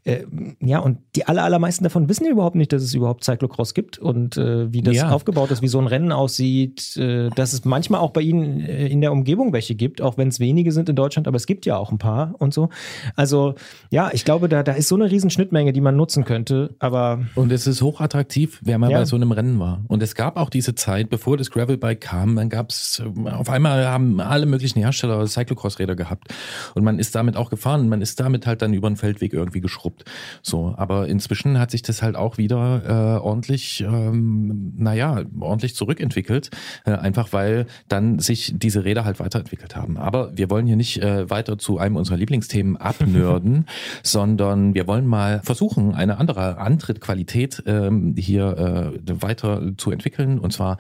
Äh, ja, und die aller, allermeisten davon wissen ja überhaupt nicht, dass es überhaupt Cyclocross gibt und äh, wie das Ja. aufgebaut ist, wie so ein Rennen aussieht, äh, dass es manchmal auch bei ihnen äh, in der Umgebung welche gibt, auch wenn es wenige sind in Deutschland, aber es gibt ja auch ein paar und so. Also ja, ich glaube, da, da ist so eine riesen Schnittmenge, die man nutzen könnte, aber Und es ist hochattraktiv, wer mal Ja. bei so einem Rennen war. Und es gab auch diese Zeit, bevor das Gravelbike kam, dann gab es, auf einmal haben alle möglichen Hersteller Cyclocross-Räder gehabt. Und man ist damit auch gefahren. Man ist damit halt dann über den Feldweg irgendwie geschrubbt. So, aber inzwischen hat sich das halt auch wieder äh, ordentlich, ähm, naja, ordentlich zurückentwickelt. Äh, einfach weil dann sich diese Räder halt weiterentwickelt haben. Aber wir wollen hier nicht äh, weiter zu einem unserer Lieblingsthemen abnörden, sondern wir wollen mal versuchen, eine andere Antrittqualität ähm, hier äh, weiter zu entwickeln. Und zwar,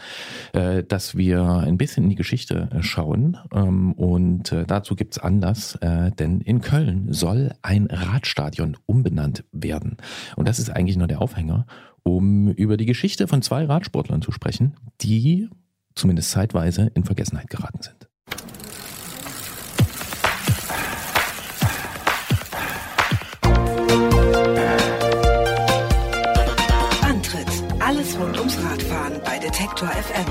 äh, dass wir ein bisschen in die Geschichte äh, schauen. Ähm, und äh, dazu gibt's Anlass, äh, denn in Köln soll ein Radstadion umbenannt werden. Und das ist eigentlich nur der Aufhänger, um über die Geschichte von zwei Radsportlern zu sprechen, die zumindest zeitweise, in Vergessenheit geraten sind. Rund ums Radfahren bei Detektor FM.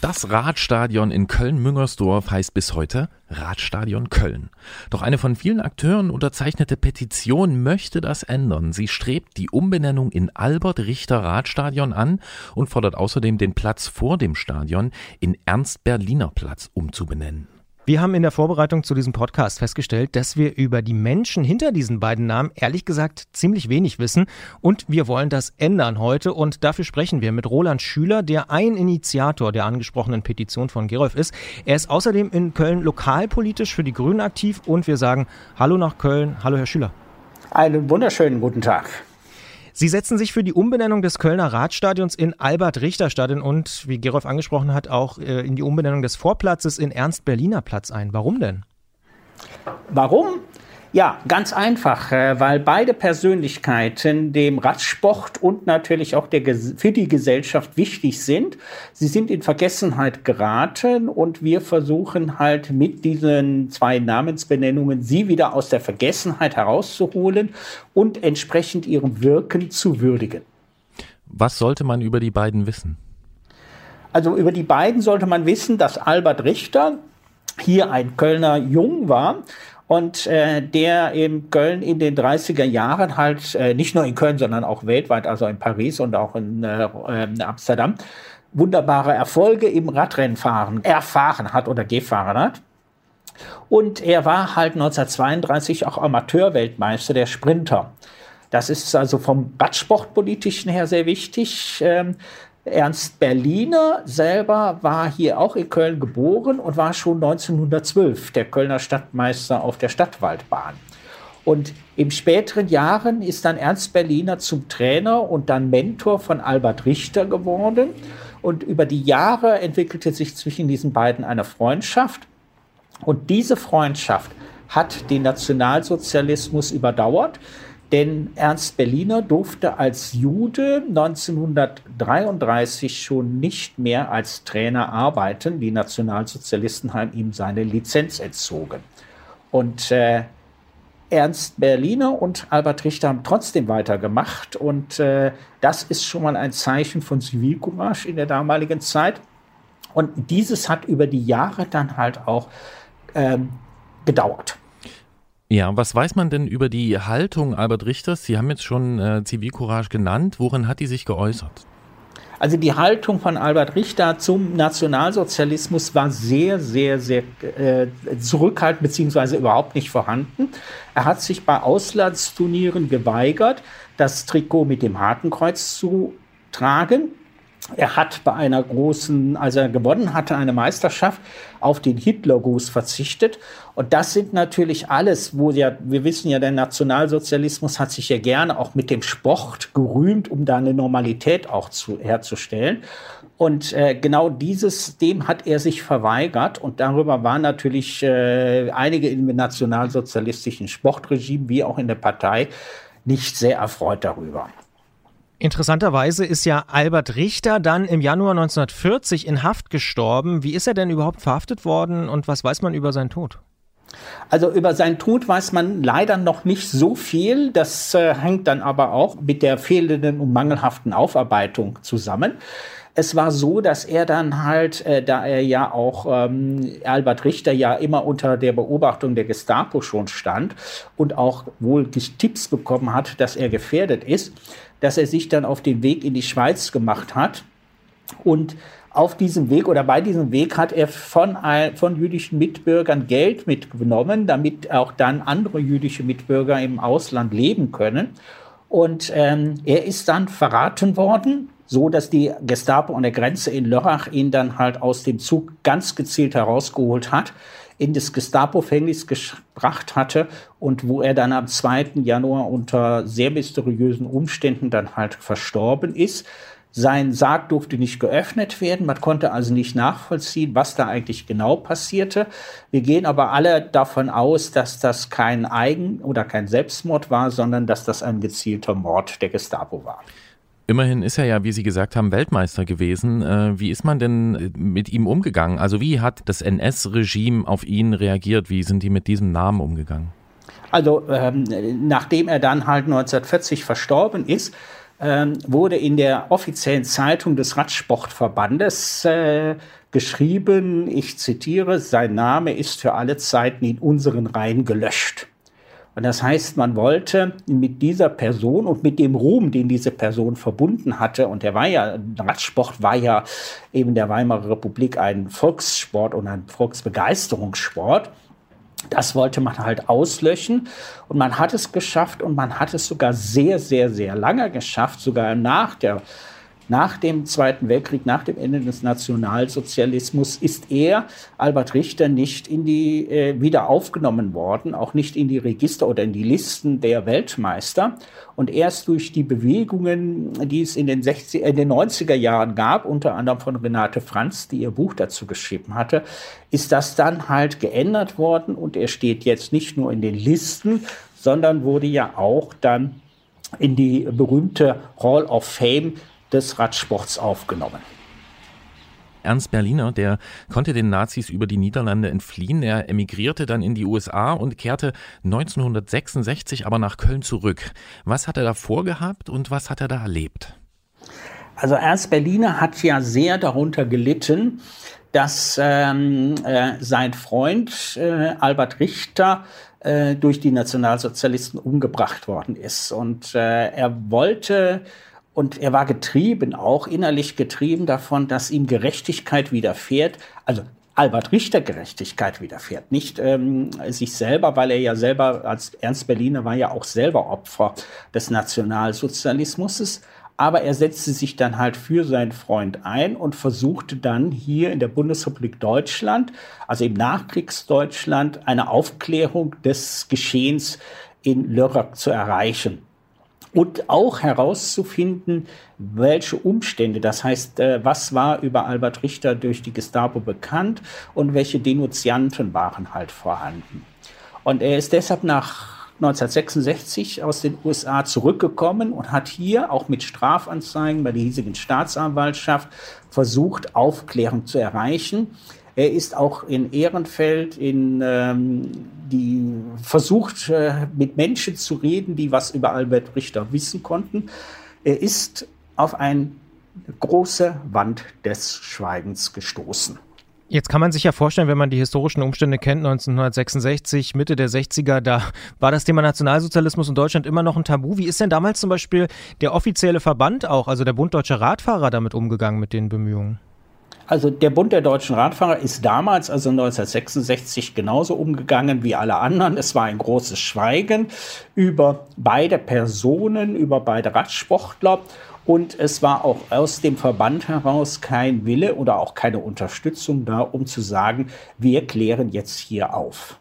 Das Radstadion in Köln-Müngersdorf heißt bis heute Radstadion Köln. Doch eine von vielen Akteuren unterzeichnete Petition möchte das ändern. Sie strebt die Umbenennung in Albert-Richter-Radstadion an und fordert außerdem den Platz vor dem Stadion in Ernst-Berliner-Platz umzubenennen. Wir haben in der Vorbereitung zu diesem Podcast festgestellt, dass wir über die Menschen hinter diesen beiden Namen ehrlich gesagt ziemlich wenig wissen und wir wollen das ändern heute und dafür sprechen wir mit Roland Schüler, der ein Initiator der angesprochenen Petition von Gerolf ist. Er ist außerdem in Köln lokalpolitisch für die Grünen aktiv und wir sagen Hallo nach Köln. Hallo Herr Schüler. Einen wunderschönen guten Tag. Sie setzen sich für die Umbenennung des Kölner Radstadions in Albert-Richter-Stadion und, wie Gerolf angesprochen hat, auch äh, in die Umbenennung des Vorplatzes in Ernst-Berliner-Platz ein. Warum denn? Warum? Ja, ganz einfach, äh, weil beide Persönlichkeiten dem Radsport und natürlich auch der, für die Gesellschaft wichtig sind. Sie sind in Vergessenheit geraten und wir versuchen halt mit diesen zwei Namensbenennungen sie wieder aus der Vergessenheit herauszuholen und entsprechend ihrem Wirken zu würdigen. Was sollte man über die beiden wissen? Also über die beiden sollte man wissen, dass Albert Richter hier ein Kölner Jung war und äh, der in Köln in den 30er Jahren halt äh, nicht nur in Köln, sondern auch weltweit, also in Paris und auch in äh, äh, Amsterdam, wunderbare Erfolge im Radrennfahren erfahren hat oder gefahren hat. Und er war halt 1932 auch Amateurweltmeister der Sprinter. Das ist also vom Radsportpolitischen her sehr wichtig. Ähm, Ernst Berliner selber war hier auch in Köln geboren und war schon 1912 der Kölner Stadtmeister auf der Stadtwaldbahn. Und im späteren Jahren ist dann Ernst Berliner zum Trainer und dann Mentor von Albert Richter geworden. Und über die Jahre entwickelte sich zwischen diesen beiden eine Freundschaft. Und diese Freundschaft hat den Nationalsozialismus überdauert, denn Ernst Berliner durfte als Jude 1933 schon nicht mehr als Trainer arbeiten. Die Nationalsozialisten haben ihm seine Lizenz entzogen. Und äh, Ernst Berliner und Albert Richter haben trotzdem weitergemacht. Und äh, das ist schon mal ein Zeichen von Zivilcourage in der damaligen Zeit. Und dieses hat über die Jahre dann halt auch ähm, gedauert. Ja, was weiß man denn über die Haltung Albert Richters? Sie haben jetzt schon äh, Zivilcourage genannt. Worin hat die sich geäußert? Also die Haltung von Albert Richter zum Nationalsozialismus war sehr, sehr, sehr äh, zurückhaltend beziehungsweise überhaupt nicht vorhanden. Er hat sich bei Auslandsturnieren geweigert, das Trikot mit dem Hakenkreuz zu tragen. Er hat bei einer großen, als er gewonnen hatte, eine Meisterschaft, auf den Hitlergruß verzichtet. Und das sind natürlich alles, wo ja, wir wissen ja, der Nationalsozialismus hat sich ja gerne auch mit dem Sport gerühmt, um da eine Normalität auch zu, herzustellen. Und äh, genau dieses, dem hat er sich verweigert. Und darüber waren natürlich äh, einige im nationalsozialistischen Sportregime wie auch in der Partei nicht sehr erfreut darüber. Interessanterweise ist ja Albert Richter dann im Januar 1940 in Haft gestorben. Wie ist er denn überhaupt verhaftet worden und was weiß man über seinen Tod? Also über seinen Tod weiß man leider noch nicht so viel. Das äh, hängt dann aber auch mit der fehlenden und mangelhaften Aufarbeitung zusammen. Es war so, dass er dann halt, äh, da er ja auch ähm, Albert Richter ja immer unter der Beobachtung der Gestapo schon stand und auch wohl Tipps bekommen hat, dass er gefährdet ist, dass er sich dann auf den Weg in die Schweiz gemacht hat und auf diesem Weg oder bei diesem Weg hat er von, von jüdischen Mitbürgern Geld mitgenommen, damit auch dann andere jüdische Mitbürger im Ausland leben können. Und ähm, er ist dann verraten worden, so dass die Gestapo an der Grenze in Lörrach ihn dann halt aus dem Zug ganz gezielt herausgeholt hat, in das Gestapo-Fängnis gebracht hatte und wo er dann am 2. Januar unter sehr mysteriösen Umständen dann halt verstorben ist. Sein Sarg durfte nicht geöffnet werden. Man konnte also nicht nachvollziehen, was da eigentlich genau passierte. Wir gehen aber alle davon aus, dass das kein Eigen- oder kein Selbstmord war, sondern dass das ein gezielter Mord der Gestapo war. Immerhin ist er ja, wie Sie gesagt haben, Weltmeister gewesen. Äh, Wie ist man denn äh, mit ihm umgegangen? Also wie hat das NS-Regime auf ihn reagiert? Wie sind die mit diesem Namen umgegangen? Also ähm, nachdem er dann halt 1940 verstorben ist, ähm, wurde in der offiziellen Zeitung des Radsportverbandes äh, geschrieben, ich zitiere, sein Name ist für alle Zeiten in unseren Reihen gelöscht. Und das heißt, man wollte mit dieser Person und mit dem Ruhm, den diese Person verbunden hatte, und der war ja, Radsport war ja eben der Weimarer Republik ein Volkssport und ein Volksbegeisterungssport, das wollte man halt auslöschen. Und man hat es geschafft und man hat es sogar sehr, sehr, sehr lange geschafft, sogar nach der nach dem Zweiten Weltkrieg, nach dem Ende des Nationalsozialismus ist er, Albert Richter, nicht in die, äh, wieder aufgenommen worden, auch nicht in die Register oder in die Listen der Weltmeister. Und erst durch die Bewegungen, die es in den, 60, äh, den 90er Jahren gab, unter anderem von Renate Franz, die ihr Buch dazu geschrieben hatte, ist das dann halt geändert worden und er steht jetzt nicht nur in den Listen, sondern wurde ja auch dann in die berühmte Hall of Fame des Radsports aufgenommen. Ernst Berliner, der konnte den Nazis über die Niederlande entfliehen. Er emigrierte dann in die USA und kehrte 1966 aber nach Köln zurück. Was hat er da vorgehabt und was hat er da erlebt? Also Ernst Berliner hat ja sehr darunter gelitten, dass ähm, äh, sein Freund äh, Albert Richter äh, durch die Nationalsozialisten umgebracht worden ist. Und äh, er wollte und er war getrieben, auch innerlich getrieben davon, dass ihm Gerechtigkeit widerfährt. Also Albert Richter Gerechtigkeit widerfährt. Nicht ähm, sich selber, weil er ja selber als Ernst Berliner war ja auch selber Opfer des Nationalsozialismus. Aber er setzte sich dann halt für seinen Freund ein und versuchte dann hier in der Bundesrepublik Deutschland, also im Nachkriegsdeutschland, eine Aufklärung des Geschehens in Lörrach zu erreichen und auch herauszufinden, welche Umstände, das heißt, äh, was war über Albert Richter durch die Gestapo bekannt und welche Denunzianten waren halt vorhanden. Und er ist deshalb nach 1966 aus den USA zurückgekommen und hat hier auch mit Strafanzeigen bei der hiesigen Staatsanwaltschaft versucht, Aufklärung zu erreichen. Er ist auch in Ehrenfeld in ähm, die versucht äh, mit Menschen zu reden, die was über Albert Richter wissen konnten. Er ist auf eine große Wand des Schweigens gestoßen. Jetzt kann man sich ja vorstellen, wenn man die historischen Umstände kennt, 1966, Mitte der 60er, da war das Thema Nationalsozialismus in Deutschland immer noch ein Tabu. Wie ist denn damals zum Beispiel der offizielle Verband auch, also der Bund Deutscher Radfahrer, damit umgegangen mit den Bemühungen? Also der Bund der deutschen Radfahrer ist damals, also 1966, genauso umgegangen wie alle anderen. Es war ein großes Schweigen über beide Personen, über beide Radsportler. Und es war auch aus dem Verband heraus kein Wille oder auch keine Unterstützung da, um zu sagen, wir klären jetzt hier auf.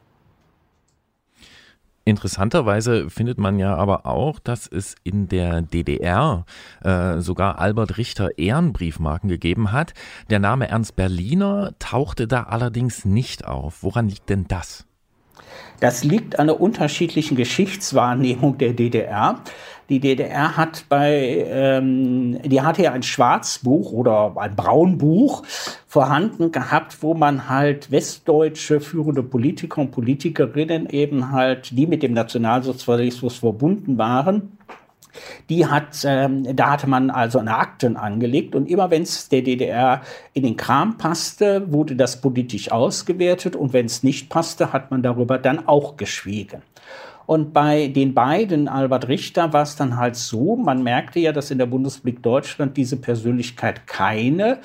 Interessanterweise findet man ja aber auch, dass es in der DDR äh, sogar Albert Richter Ehrenbriefmarken gegeben hat. Der Name Ernst Berliner tauchte da allerdings nicht auf. Woran liegt denn das? Das liegt an der unterschiedlichen Geschichtswahrnehmung der DDR. Die DDR hat bei, ähm, die hatte ja ein Schwarzbuch oder ein Braunbuch vorhanden gehabt, wo man halt westdeutsche führende Politiker und Politikerinnen eben halt, die mit dem Nationalsozialismus verbunden waren, die hat, ähm, da hatte man also eine Akten angelegt und immer wenn es der DDR in den Kram passte, wurde das politisch ausgewertet und wenn es nicht passte, hat man darüber dann auch geschwiegen. Und bei den beiden, Albert Richter, war es dann halt so, man merkte ja, dass in der Bundesrepublik Deutschland diese Persönlichkeit keine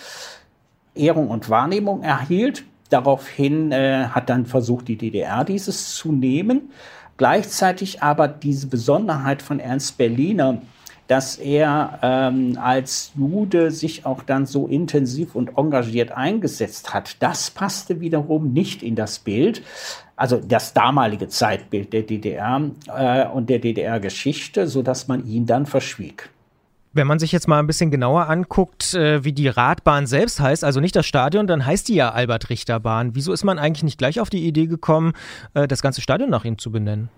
Ehrung und Wahrnehmung erhielt. Daraufhin äh, hat dann versucht, die DDR dieses zu nehmen. Gleichzeitig aber diese Besonderheit von Ernst Berliner, dass er ähm, als Jude sich auch dann so intensiv und engagiert eingesetzt hat, das passte wiederum nicht in das Bild, also das damalige Zeitbild der DDR äh, und der DDR-Geschichte, so dass man ihn dann verschwieg. Wenn man sich jetzt mal ein bisschen genauer anguckt, äh, wie die Radbahn selbst heißt, also nicht das Stadion, dann heißt die ja Albert-Richter-Bahn. Wieso ist man eigentlich nicht gleich auf die Idee gekommen, äh, das ganze Stadion nach ihm zu benennen?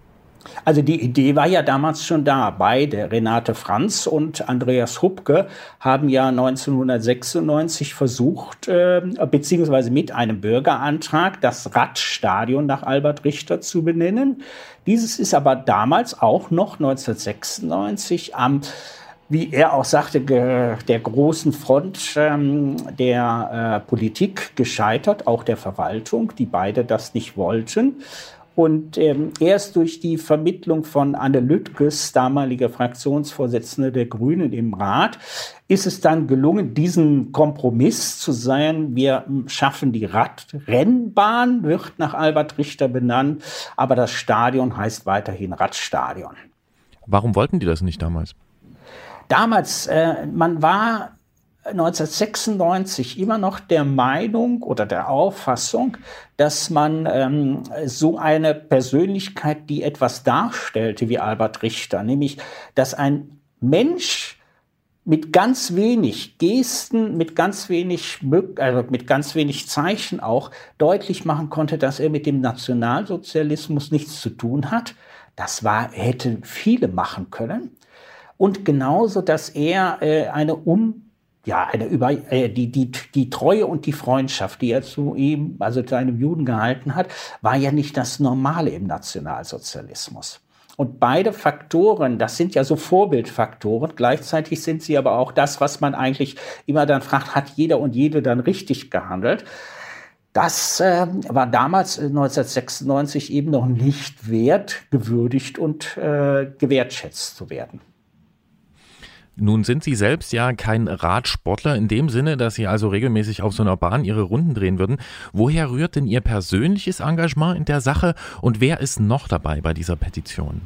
Also die Idee war ja damals schon da. Beide, Renate Franz und Andreas Hupke, haben ja 1996 versucht, äh, beziehungsweise mit einem Bürgerantrag, das Radstadion nach Albert Richter zu benennen. Dieses ist aber damals auch noch 1996 am wie er auch sagte, der großen Front ähm, der äh, Politik gescheitert, auch der Verwaltung, die beide das nicht wollten. Und ähm, erst durch die Vermittlung von Anne Lüttges, damalige Fraktionsvorsitzende der Grünen im Rat, ist es dann gelungen, diesen Kompromiss zu sein. Wir ähm, schaffen die Radrennbahn, wird nach Albert Richter benannt, aber das Stadion heißt weiterhin Radstadion. Warum wollten die das nicht damals? Damals, äh, man war 1996 immer noch der Meinung oder der Auffassung, dass man ähm, so eine Persönlichkeit, die etwas darstellte wie Albert Richter, nämlich dass ein Mensch mit ganz wenig Gesten, mit ganz wenig, also mit ganz wenig Zeichen auch deutlich machen konnte, dass er mit dem Nationalsozialismus nichts zu tun hat. Das war, hätten viele machen können. Und genauso, dass er äh, eine um ja, eine über, äh, die, die, die Treue und die Freundschaft, die er zu ihm, also zu einem Juden gehalten hat, war ja nicht das Normale im Nationalsozialismus. Und beide Faktoren, das sind ja so Vorbildfaktoren, gleichzeitig sind sie aber auch das, was man eigentlich immer dann fragt, hat jeder und jede dann richtig gehandelt? Das äh, war damals äh, 1996 eben noch nicht wert, gewürdigt und äh, gewertschätzt zu werden. Nun sind Sie selbst ja kein Radsportler in dem Sinne, dass Sie also regelmäßig auf so einer Bahn Ihre Runden drehen würden. Woher rührt denn Ihr persönliches Engagement in der Sache und wer ist noch dabei bei dieser Petition?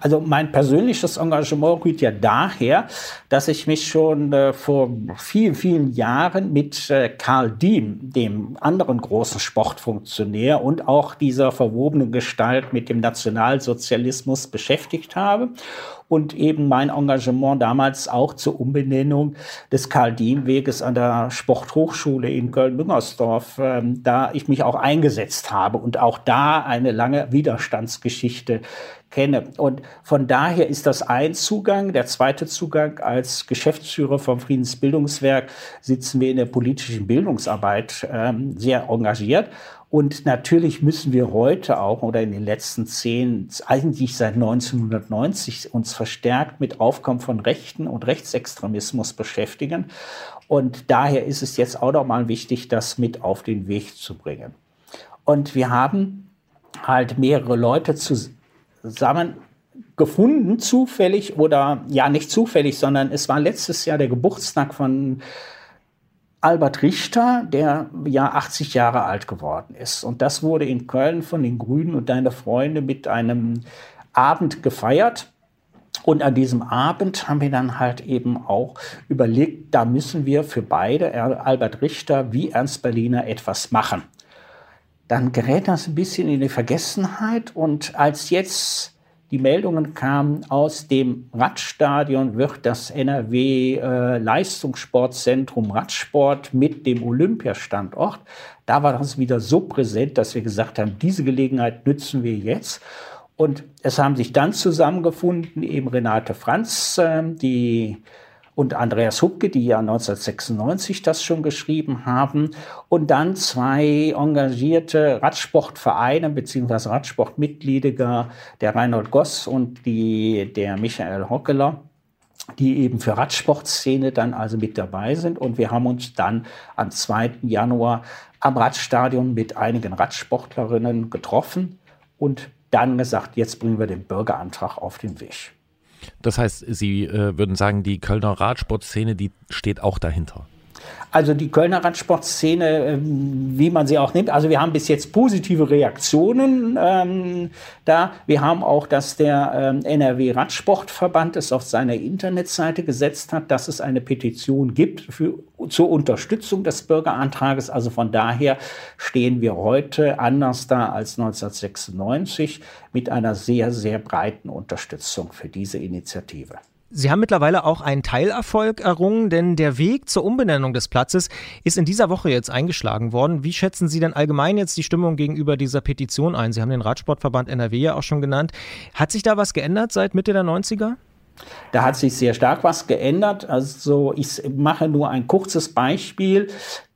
Also mein persönliches Engagement rührt ja daher, dass ich mich schon äh, vor vielen, vielen Jahren mit äh, Karl Diem, dem anderen großen Sportfunktionär und auch dieser verwobenen Gestalt mit dem Nationalsozialismus beschäftigt habe und eben mein Engagement damals auch zur Umbenennung des Karl-Diem-Weges an der Sporthochschule in Köln-Müngersdorf, ähm, da ich mich auch eingesetzt habe und auch da eine lange Widerstandsgeschichte kenne. Und von daher ist das ein Zugang. Der zweite Zugang als Geschäftsführer vom Friedensbildungswerk sitzen wir in der politischen Bildungsarbeit ähm, sehr engagiert. Und natürlich müssen wir heute auch oder in den letzten zehn, eigentlich seit 1990 uns verstärkt mit Aufkommen von Rechten und Rechtsextremismus beschäftigen. Und daher ist es jetzt auch nochmal wichtig, das mit auf den Weg zu bringen. Und wir haben halt mehrere Leute zusammen gefunden, zufällig oder ja nicht zufällig, sondern es war letztes Jahr der Geburtstag von Albert Richter, der ja 80 Jahre alt geworden ist. Und das wurde in Köln von den Grünen und deine Freunde mit einem Abend gefeiert. Und an diesem Abend haben wir dann halt eben auch überlegt, da müssen wir für beide, Albert Richter wie Ernst Berliner, etwas machen. Dann gerät das ein bisschen in die Vergessenheit und als jetzt die Meldungen kamen, aus dem Radstadion wird das NRW äh, Leistungssportzentrum Radsport mit dem Olympiastandort. Da war das wieder so präsent, dass wir gesagt haben, diese Gelegenheit nützen wir jetzt. Und es haben sich dann zusammengefunden eben Renate Franz, äh, die und Andreas Hupke, die ja 1996 das schon geschrieben haben, und dann zwei engagierte Radsportvereine bzw. Radsportmitglieder, der Reinhold Goss und die, der Michael Hockeler, die eben für Radsportszene dann also mit dabei sind. Und wir haben uns dann am 2. Januar am Radstadion mit einigen Radsportlerinnen getroffen und dann gesagt, jetzt bringen wir den Bürgerantrag auf den Weg. Das heißt, Sie äh, würden sagen, die Kölner Radsportszene, die steht auch dahinter. Also die Kölner Radsportszene, ähm, wie man sie auch nimmt. Also wir haben bis jetzt positive Reaktionen ähm, da. Wir haben auch, dass der ähm, NRW Radsportverband es auf seiner Internetseite gesetzt hat, dass es eine Petition gibt für, zur Unterstützung des Bürgerantrages. Also von daher stehen wir heute anders da als 1996 mit einer sehr, sehr breiten Unterstützung für diese Initiative. Sie haben mittlerweile auch einen Teilerfolg errungen, denn der Weg zur Umbenennung des Platzes ist in dieser Woche jetzt eingeschlagen worden. Wie schätzen Sie denn allgemein jetzt die Stimmung gegenüber dieser Petition ein? Sie haben den Radsportverband NRW ja auch schon genannt. Hat sich da was geändert seit Mitte der 90er? Da hat sich sehr stark was geändert. Also ich mache nur ein kurzes Beispiel.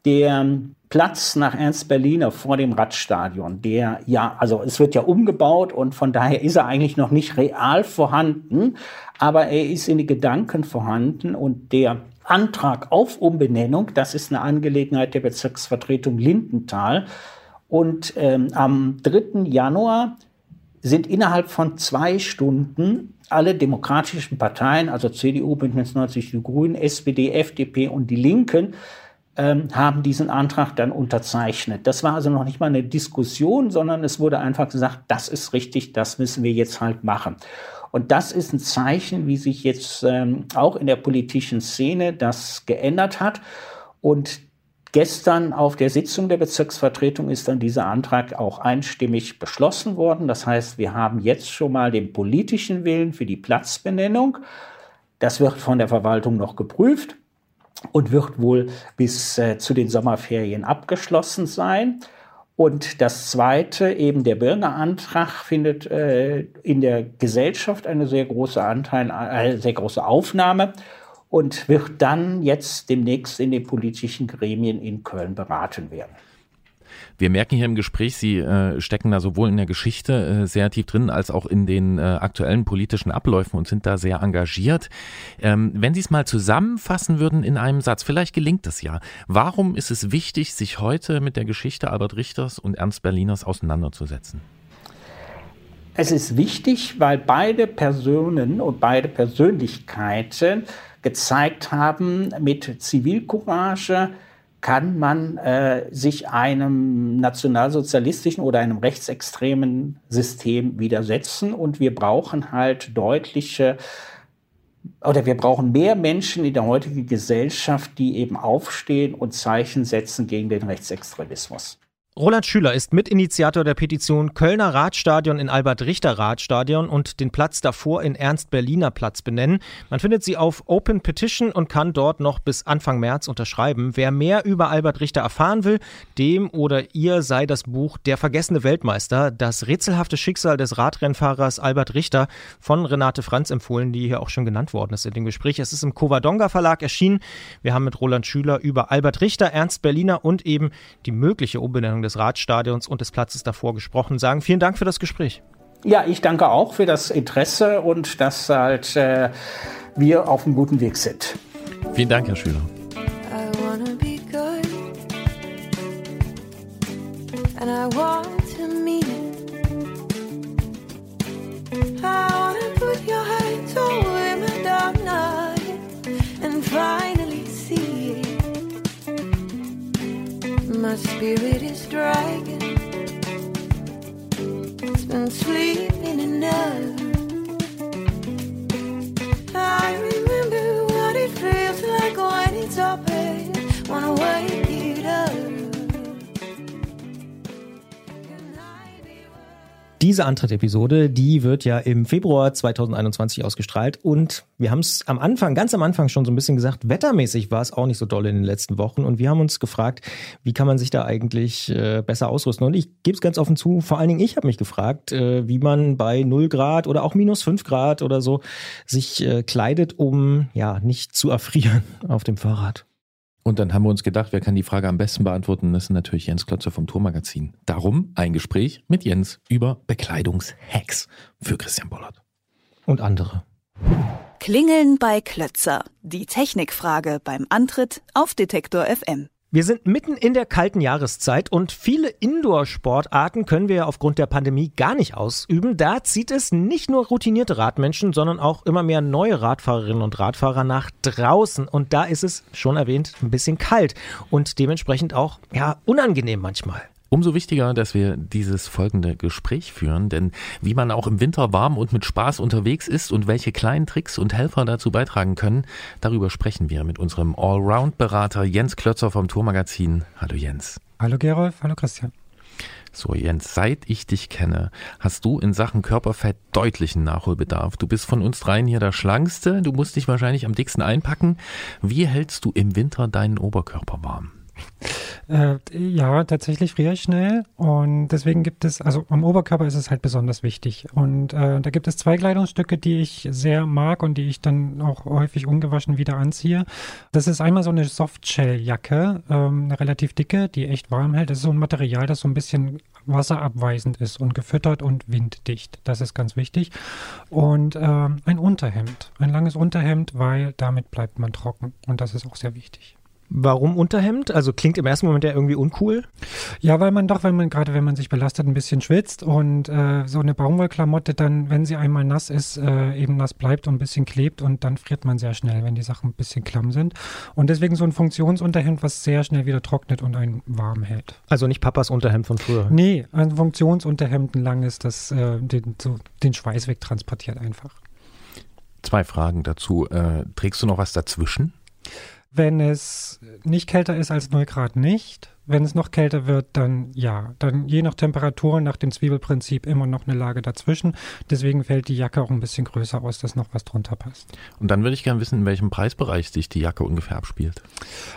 Der Platz nach Ernst Berliner vor dem Radstadion, der ja, also es wird ja umgebaut und von daher ist er eigentlich noch nicht real vorhanden, aber er ist in den Gedanken vorhanden und der Antrag auf Umbenennung, das ist eine Angelegenheit der Bezirksvertretung Lindenthal. Und ähm, am 3. Januar sind innerhalb von zwei Stunden alle demokratischen Parteien, also CDU, Bündnis 90 Die Grünen, SPD, FDP und die Linken, ähm, haben diesen Antrag dann unterzeichnet. Das war also noch nicht mal eine Diskussion, sondern es wurde einfach gesagt, das ist richtig, das müssen wir jetzt halt machen. Und das ist ein Zeichen, wie sich jetzt ähm, auch in der politischen Szene das geändert hat. Und Gestern auf der Sitzung der Bezirksvertretung ist dann dieser Antrag auch einstimmig beschlossen worden. Das heißt, wir haben jetzt schon mal den politischen Willen für die Platzbenennung. Das wird von der Verwaltung noch geprüft und wird wohl bis äh, zu den Sommerferien abgeschlossen sein. Und das Zweite, eben der Bürgerantrag, findet äh, in der Gesellschaft eine sehr große Anteil, eine sehr große Aufnahme und wird dann jetzt demnächst in den politischen Gremien in Köln beraten werden. Wir merken hier im Gespräch, Sie äh, stecken da sowohl in der Geschichte äh, sehr tief drin, als auch in den äh, aktuellen politischen Abläufen und sind da sehr engagiert. Ähm, wenn Sie es mal zusammenfassen würden in einem Satz, vielleicht gelingt das ja. Warum ist es wichtig, sich heute mit der Geschichte Albert Richters und Ernst Berliners auseinanderzusetzen? Es ist wichtig, weil beide Personen und beide Persönlichkeiten gezeigt haben, mit Zivilcourage kann man äh, sich einem nationalsozialistischen oder einem rechtsextremen System widersetzen. Und wir brauchen halt deutliche oder wir brauchen mehr Menschen in der heutigen Gesellschaft, die eben aufstehen und Zeichen setzen gegen den Rechtsextremismus. Roland Schüler ist Mitinitiator der Petition Kölner Radstadion in Albert-Richter-Radstadion und den Platz davor in Ernst-Berliner Platz benennen. Man findet sie auf Open Petition und kann dort noch bis Anfang März unterschreiben. Wer mehr über Albert Richter erfahren will, dem oder ihr sei das Buch Der vergessene Weltmeister, das rätselhafte Schicksal des Radrennfahrers Albert Richter von Renate Franz empfohlen, die hier auch schon genannt worden ist in dem Gespräch. Es ist im Covadonga Verlag erschienen. Wir haben mit Roland Schüler über Albert Richter, Ernst Berliner und eben die mögliche Umbenennung des Radstadions und des Platzes davor gesprochen. Sagen vielen Dank für das Gespräch. Ja, ich danke auch für das Interesse und dass halt äh, wir auf einem guten Weg sind. Vielen Dank, Herr Schüler. I wanna be good, and I want My spirit is dragging, it's been sleeping enough. I remember what it feels like when it's open. Wanna wake Diese Antritt-Episode, die wird ja im Februar 2021 ausgestrahlt. Und wir haben es am Anfang, ganz am Anfang schon so ein bisschen gesagt, wettermäßig war es auch nicht so doll in den letzten Wochen. Und wir haben uns gefragt, wie kann man sich da eigentlich äh, besser ausrüsten? Und ich gebe es ganz offen zu, vor allen Dingen ich habe mich gefragt, äh, wie man bei 0 Grad oder auch minus 5 Grad oder so sich äh, kleidet, um ja nicht zu erfrieren auf dem Fahrrad. Und dann haben wir uns gedacht, wer kann die Frage am besten beantworten? Das ist natürlich Jens Klotzer vom Tourmagazin. Darum ein Gespräch mit Jens über Bekleidungshacks für Christian Bollert. Und andere. Klingeln bei Klötzer. Die Technikfrage beim Antritt auf Detektor FM. Wir sind mitten in der kalten Jahreszeit und viele Indoor-Sportarten können wir aufgrund der Pandemie gar nicht ausüben. Da zieht es nicht nur routinierte Radmenschen, sondern auch immer mehr neue Radfahrerinnen und Radfahrer nach draußen. Und da ist es, schon erwähnt, ein bisschen kalt und dementsprechend auch, ja, unangenehm manchmal. Umso wichtiger, dass wir dieses folgende Gespräch führen, denn wie man auch im Winter warm und mit Spaß unterwegs ist und welche kleinen Tricks und Helfer dazu beitragen können, darüber sprechen wir mit unserem Allround-Berater Jens Klötzer vom Tourmagazin. Hallo Jens. Hallo Gerolf, hallo Christian. So, Jens, seit ich dich kenne, hast du in Sachen Körperfett deutlichen Nachholbedarf. Du bist von uns dreien hier der Schlankste. Du musst dich wahrscheinlich am dicksten einpacken. Wie hältst du im Winter deinen Oberkörper warm? Äh, ja, tatsächlich friere ich schnell und deswegen gibt es, also am Oberkörper ist es halt besonders wichtig und äh, da gibt es zwei Kleidungsstücke, die ich sehr mag und die ich dann auch häufig ungewaschen wieder anziehe. Das ist einmal so eine Softshell-Jacke, ähm, eine relativ dicke, die echt warm hält. Das ist so ein Material, das so ein bisschen wasserabweisend ist und gefüttert und winddicht. Das ist ganz wichtig. Und ähm, ein Unterhemd, ein langes Unterhemd, weil damit bleibt man trocken und das ist auch sehr wichtig. Warum Unterhemd? Also klingt im ersten Moment ja irgendwie uncool. Ja, weil man doch, wenn man gerade wenn man sich belastet, ein bisschen schwitzt und äh, so eine Baumwollklamotte dann, wenn sie einmal nass ist, äh, eben nass bleibt und ein bisschen klebt und dann friert man sehr schnell, wenn die Sachen ein bisschen klamm sind. Und deswegen so ein Funktionsunterhemd, was sehr schnell wieder trocknet und einen warm hält. Also nicht Papas Unterhemd von früher. Nee, ein Funktionsunterhemd, ein langes, das äh, den, so, den Schweiß wegtransportiert einfach. Zwei Fragen dazu. Äh, trägst du noch was dazwischen? Wenn es nicht kälter ist als 0 Grad nicht. Wenn es noch kälter wird, dann ja. Dann je nach Temperatur, nach dem Zwiebelprinzip immer noch eine Lage dazwischen. Deswegen fällt die Jacke auch ein bisschen größer aus, dass noch was drunter passt. Und dann würde ich gerne wissen, in welchem Preisbereich sich die Jacke ungefähr abspielt.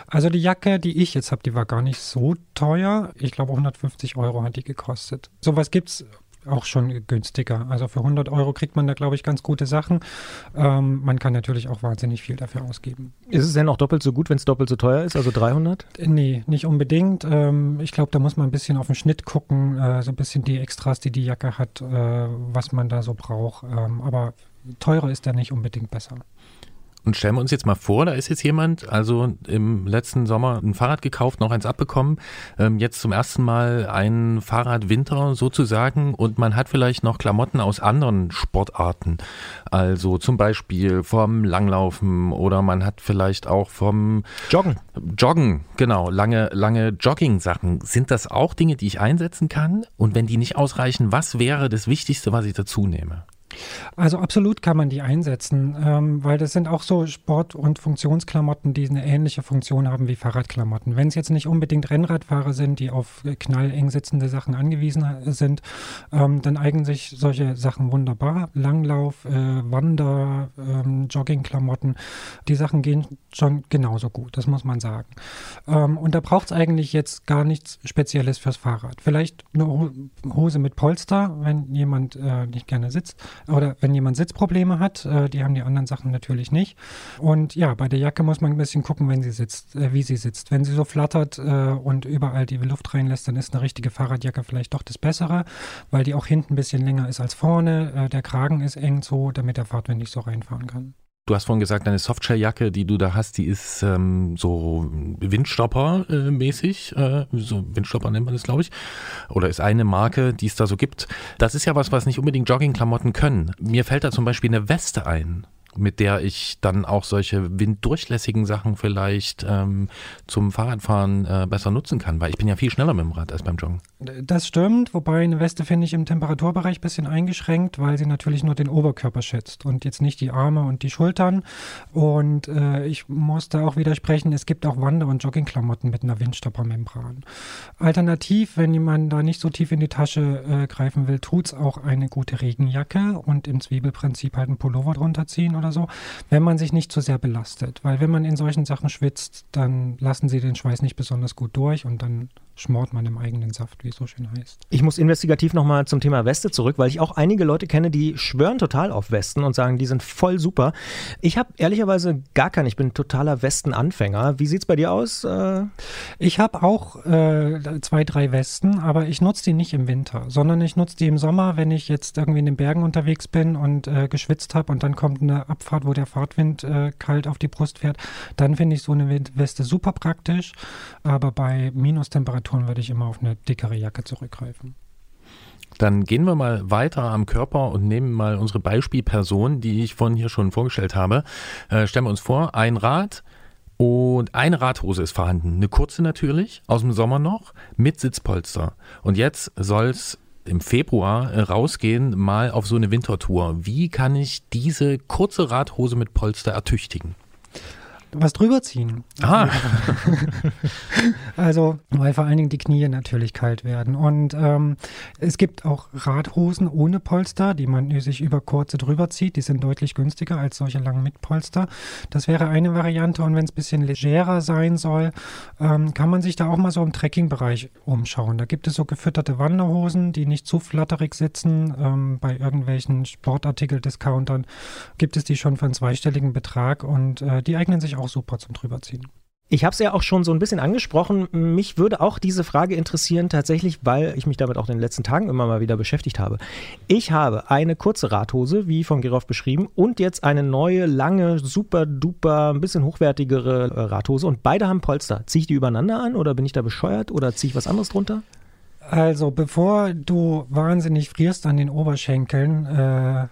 Also die Jacke, die ich jetzt habe, die war gar nicht so teuer. Ich glaube 150 Euro hat die gekostet. Sowas gibt's auch schon günstiger. Also für 100 Euro kriegt man da, glaube ich, ganz gute Sachen. Ähm, man kann natürlich auch wahnsinnig viel dafür ausgeben. Ist es denn auch doppelt so gut, wenn es doppelt so teuer ist, also 300? Nee, nicht unbedingt. Ähm, ich glaube, da muss man ein bisschen auf den Schnitt gucken, äh, so ein bisschen die Extras, die die Jacke hat, äh, was man da so braucht. Ähm, aber teurer ist da nicht unbedingt besser. Und stellen wir uns jetzt mal vor, da ist jetzt jemand, also im letzten Sommer ein Fahrrad gekauft, noch eins abbekommen, ähm, jetzt zum ersten Mal ein Fahrrad Winter sozusagen und man hat vielleicht noch Klamotten aus anderen Sportarten, also zum Beispiel vom Langlaufen oder man hat vielleicht auch vom Joggen. Joggen, genau, lange, lange Jogging-Sachen. Sind das auch Dinge, die ich einsetzen kann? Und wenn die nicht ausreichen, was wäre das Wichtigste, was ich dazu nehme? Also absolut kann man die einsetzen, ähm, weil das sind auch so Sport- und Funktionsklamotten, die eine ähnliche Funktion haben wie Fahrradklamotten. Wenn es jetzt nicht unbedingt Rennradfahrer sind, die auf knalleng sitzende Sachen angewiesen äh, sind, ähm, dann eignen sich solche Sachen wunderbar. Langlauf, äh, Wander, ähm, Joggingklamotten, die Sachen gehen schon genauso gut, das muss man sagen. Ähm, und da braucht es eigentlich jetzt gar nichts Spezielles fürs Fahrrad. Vielleicht eine Ho- Hose mit Polster, wenn jemand äh, nicht gerne sitzt oder wenn jemand Sitzprobleme hat, äh, die haben die anderen Sachen natürlich nicht. Und ja, bei der Jacke muss man ein bisschen gucken, wenn sie sitzt, äh, wie sie sitzt. Wenn sie so flattert äh, und überall die Luft reinlässt, dann ist eine richtige Fahrradjacke vielleicht doch das Bessere, weil die auch hinten ein bisschen länger ist als vorne. Der Kragen ist eng so, damit der Fahrtwind nicht so reinfahren kann. Du hast vorhin gesagt, deine Softshell-Jacke, die du da hast, die ist ähm, so Windstopper-mäßig. Äh, so Windstopper nennt man das, glaube ich. Oder ist eine Marke, die es da so gibt. Das ist ja was, was nicht unbedingt Joggingklamotten können. Mir fällt da zum Beispiel eine Weste ein, mit der ich dann auch solche winddurchlässigen Sachen vielleicht ähm, zum Fahrradfahren äh, besser nutzen kann, weil ich bin ja viel schneller mit dem Rad als beim Joggen. Das stimmt, wobei eine Weste finde ich im Temperaturbereich ein bisschen eingeschränkt, weil sie natürlich nur den Oberkörper schützt und jetzt nicht die Arme und die Schultern. Und äh, ich muss da auch widersprechen, es gibt auch Wander- und Joggingklamotten mit einer Windstoppermembran. Alternativ, wenn jemand da nicht so tief in die Tasche äh, greifen will, tut's auch eine gute Regenjacke und im Zwiebelprinzip halt einen Pullover drunter ziehen oder so, wenn man sich nicht zu sehr belastet. Weil wenn man in solchen Sachen schwitzt, dann lassen sie den Schweiß nicht besonders gut durch und dann schmort man im eigenen Saft, wie es so schön heißt. Ich muss investigativ nochmal zum Thema Weste zurück, weil ich auch einige Leute kenne, die schwören total auf Westen und sagen, die sind voll super. Ich habe ehrlicherweise gar keine, ich bin totaler Westenanfänger. Wie sieht's bei dir aus? Äh, Ich habe auch äh, zwei, drei Westen, aber ich nutze die nicht im Winter, sondern ich nutze die im Sommer, wenn ich jetzt irgendwie in den Bergen unterwegs bin und äh, geschwitzt habe und dann kommt eine Abfahrt, wo der Fahrtwind äh, kalt auf die Brust fährt. Dann finde ich so eine Weste super praktisch, aber bei Minustemperaturen würde ich immer auf eine dickere Jacke zurückgreifen. Dann gehen wir mal weiter am Körper und nehmen mal unsere Beispielperson, die ich vorhin hier schon vorgestellt habe. Äh, stellen wir uns vor, ein Rad und eine Radhose ist vorhanden. Eine kurze natürlich, aus dem Sommer noch, mit Sitzpolster. Und jetzt soll es im Februar äh, rausgehen, mal auf so eine Wintertour. Wie kann ich diese kurze Radhose mit Polster ertüchtigen? Was drüber ziehen. Ah, Also, weil vor allen Dingen die Knie natürlich kalt werden. Und ähm, es gibt auch Radhosen ohne Polster, die man sich über kurze drüber zieht. Die sind deutlich günstiger als solche langen mit Polster. Das wäre eine Variante. Und wenn es ein bisschen legerer sein soll, ähm, kann man sich da auch mal so im Trekkingbereich umschauen. Da gibt es so gefütterte Wanderhosen, die nicht zu flatterig sitzen. Ähm, bei irgendwelchen Sportartikel-Discountern gibt es die schon für einen zweistelligen Betrag und äh, die eignen sich auch super zum drüberziehen. Ich habe es ja auch schon so ein bisschen angesprochen. Mich würde auch diese Frage interessieren, tatsächlich, weil ich mich damit auch in den letzten Tagen immer mal wieder beschäftigt habe. Ich habe eine kurze Radhose, wie von Gerolf beschrieben, und jetzt eine neue, lange, super duper, ein bisschen hochwertigere äh, Radhose und beide haben Polster. Ziehe ich die übereinander an oder bin ich da bescheuert oder ziehe ich was anderes drunter? Also, bevor du wahnsinnig frierst an den Oberschenkeln äh,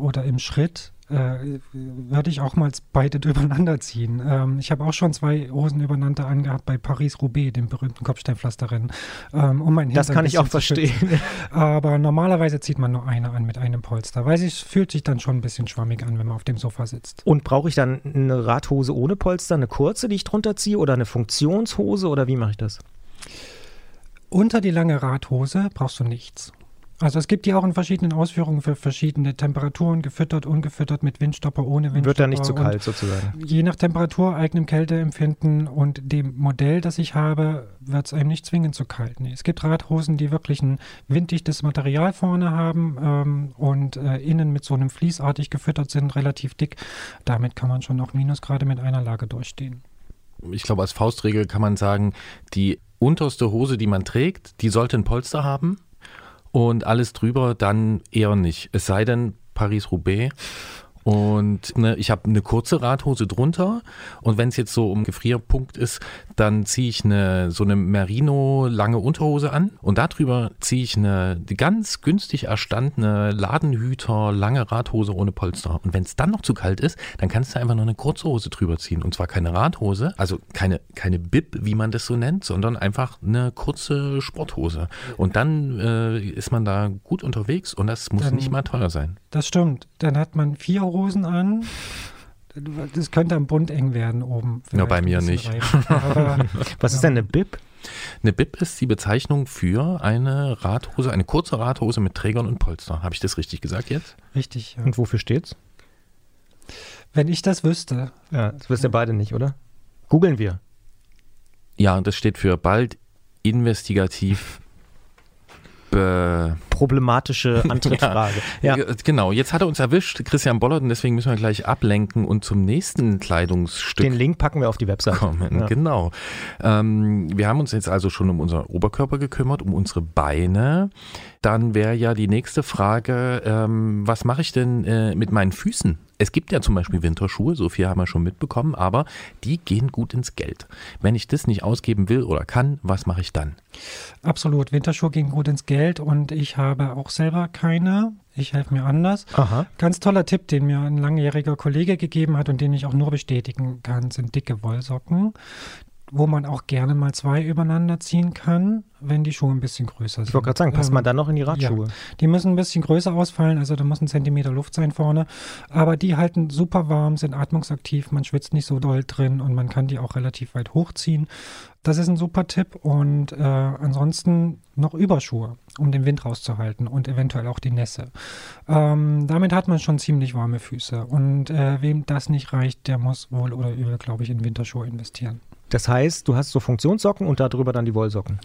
oder im Schritt, äh, würde ich auch mal beide übereinander ziehen. Ähm, ich habe auch schon zwei Hosen übereinander angehabt bei Paris-Roubaix, dem berühmten Kopfsteinpflasterrennen. Ähm, um mein Das kann ich auch verstehen. schützen. Aber normalerweise zieht man nur eine an mit einem Polster, weil es fühlt sich dann schon ein bisschen schwammig an, wenn man auf dem Sofa sitzt. Und brauche ich dann eine Radhose ohne Polster, eine kurze, die ich drunter ziehe oder eine Funktionshose oder wie mache ich das? Unter die lange Radhose brauchst du nichts. Also es gibt die auch in verschiedenen Ausführungen für verschiedene Temperaturen, gefüttert, ungefüttert, mit Windstopper, ohne Windstopper. Wird dann nicht zu kalt sozusagen. Je nach Temperatur, eigenem Kälteempfinden und dem Modell, das ich habe, wird es einem nicht zwingend zu kalt. Nee, es gibt Radhosen, die wirklich ein winddichtes Material vorne haben ähm, und äh, innen mit so einem Fließartig gefüttert sind, relativ dick. Damit kann man schon auch Minusgrade mit einer Lage durchstehen. ich glaube, als Faustregel kann man sagen, die unterste Hose, die man trägt, die sollte ein Polster haben und alles drüber dann eher nicht. Es sei denn Paris-Roubaix. Und ne, ich habe eine kurze Radhose drunter und wenn es jetzt so um Gefrierpunkt ist, dann ziehe ich eine so eine Merino lange Unterhose an und darüber ziehe ich eine ganz günstig erstandene Ladenhüter lange Radhose ohne Polster. Und wenn es dann noch zu kalt ist, dann kannst du einfach noch eine kurze Hose drüber ziehen und zwar keine Radhose, also keine keine Bib, wie man das so nennt, sondern einfach eine kurze Sporthose. Und dann äh, ist man da gut unterwegs und das muss Dann- nicht mal teuer sein. Das stimmt. Dann hat man vier Hosen an. Das könnte am Bund eng werden oben. Ja, bei mir nicht. Aber Was ist denn eine Bib? Eine Bib ist die Bezeichnung für eine Radhose, eine kurze Radhose mit Trägern und Polster. Habe ich das richtig gesagt jetzt? richtig, ja. Und wofür steht's? Wenn ich das wüsste, Ja, das wisst ihr beide nicht, oder? Googeln wir. Ja, das steht für bald investigativ. Be Problematische Antrittsfrage. ja. G- Genau, jetzt hat er uns erwischt, Christian Bollert, und deswegen müssen wir gleich ablenken und zum nächsten Kleidungsstück Den Link packen wir auf die Website. kommen. Ja. Genau. Ähm, wir haben uns jetzt also schon um unseren Oberkörper gekümmert, um unsere Beine. Dann wäre ja die nächste Frage, ähm, was mache ich denn äh, mit meinen Füßen? Es gibt ja zum Beispiel Winterschuhe, so viel haben wir schon mitbekommen, aber die gehen gut ins Geld. Wenn ich das nicht ausgeben will oder kann, was mache ich dann? absolut, Winterschuhe gehen gut ins Geld und ich habe auch selber keine. Ich helfe mir anders. Aha. Ganz toller Tipp, den mir ein langjähriger Kollege gegeben hat und den ich auch nur bestätigen kann, sind dicke Wollsocken, wo man auch gerne mal zwei übereinander ziehen kann, wenn die Schuhe ein bisschen größer sind. Ich wollte gerade sagen, passt Ähm, man dann noch in die Radschuhe? Die müssen ein bisschen größer ausfallen, also da muss ein Zentimeter Luft sein vorne. Aber die halten super warm, sind atmungsaktiv, man schwitzt nicht so doll drin und man kann die auch relativ weit hochziehen. Das ist ein super Tipp. Und äh, ansonsten noch Überschuhe, um den Wind rauszuhalten und eventuell auch die Nässe. Ähm, damit hat man schon ziemlich warme Füße. Und äh, wem das nicht reicht, der muss wohl oder übel, glaube ich, in Winterschuhe investieren. Das heißt, du hast so Funktionssocken und darüber dann die Wollsocken.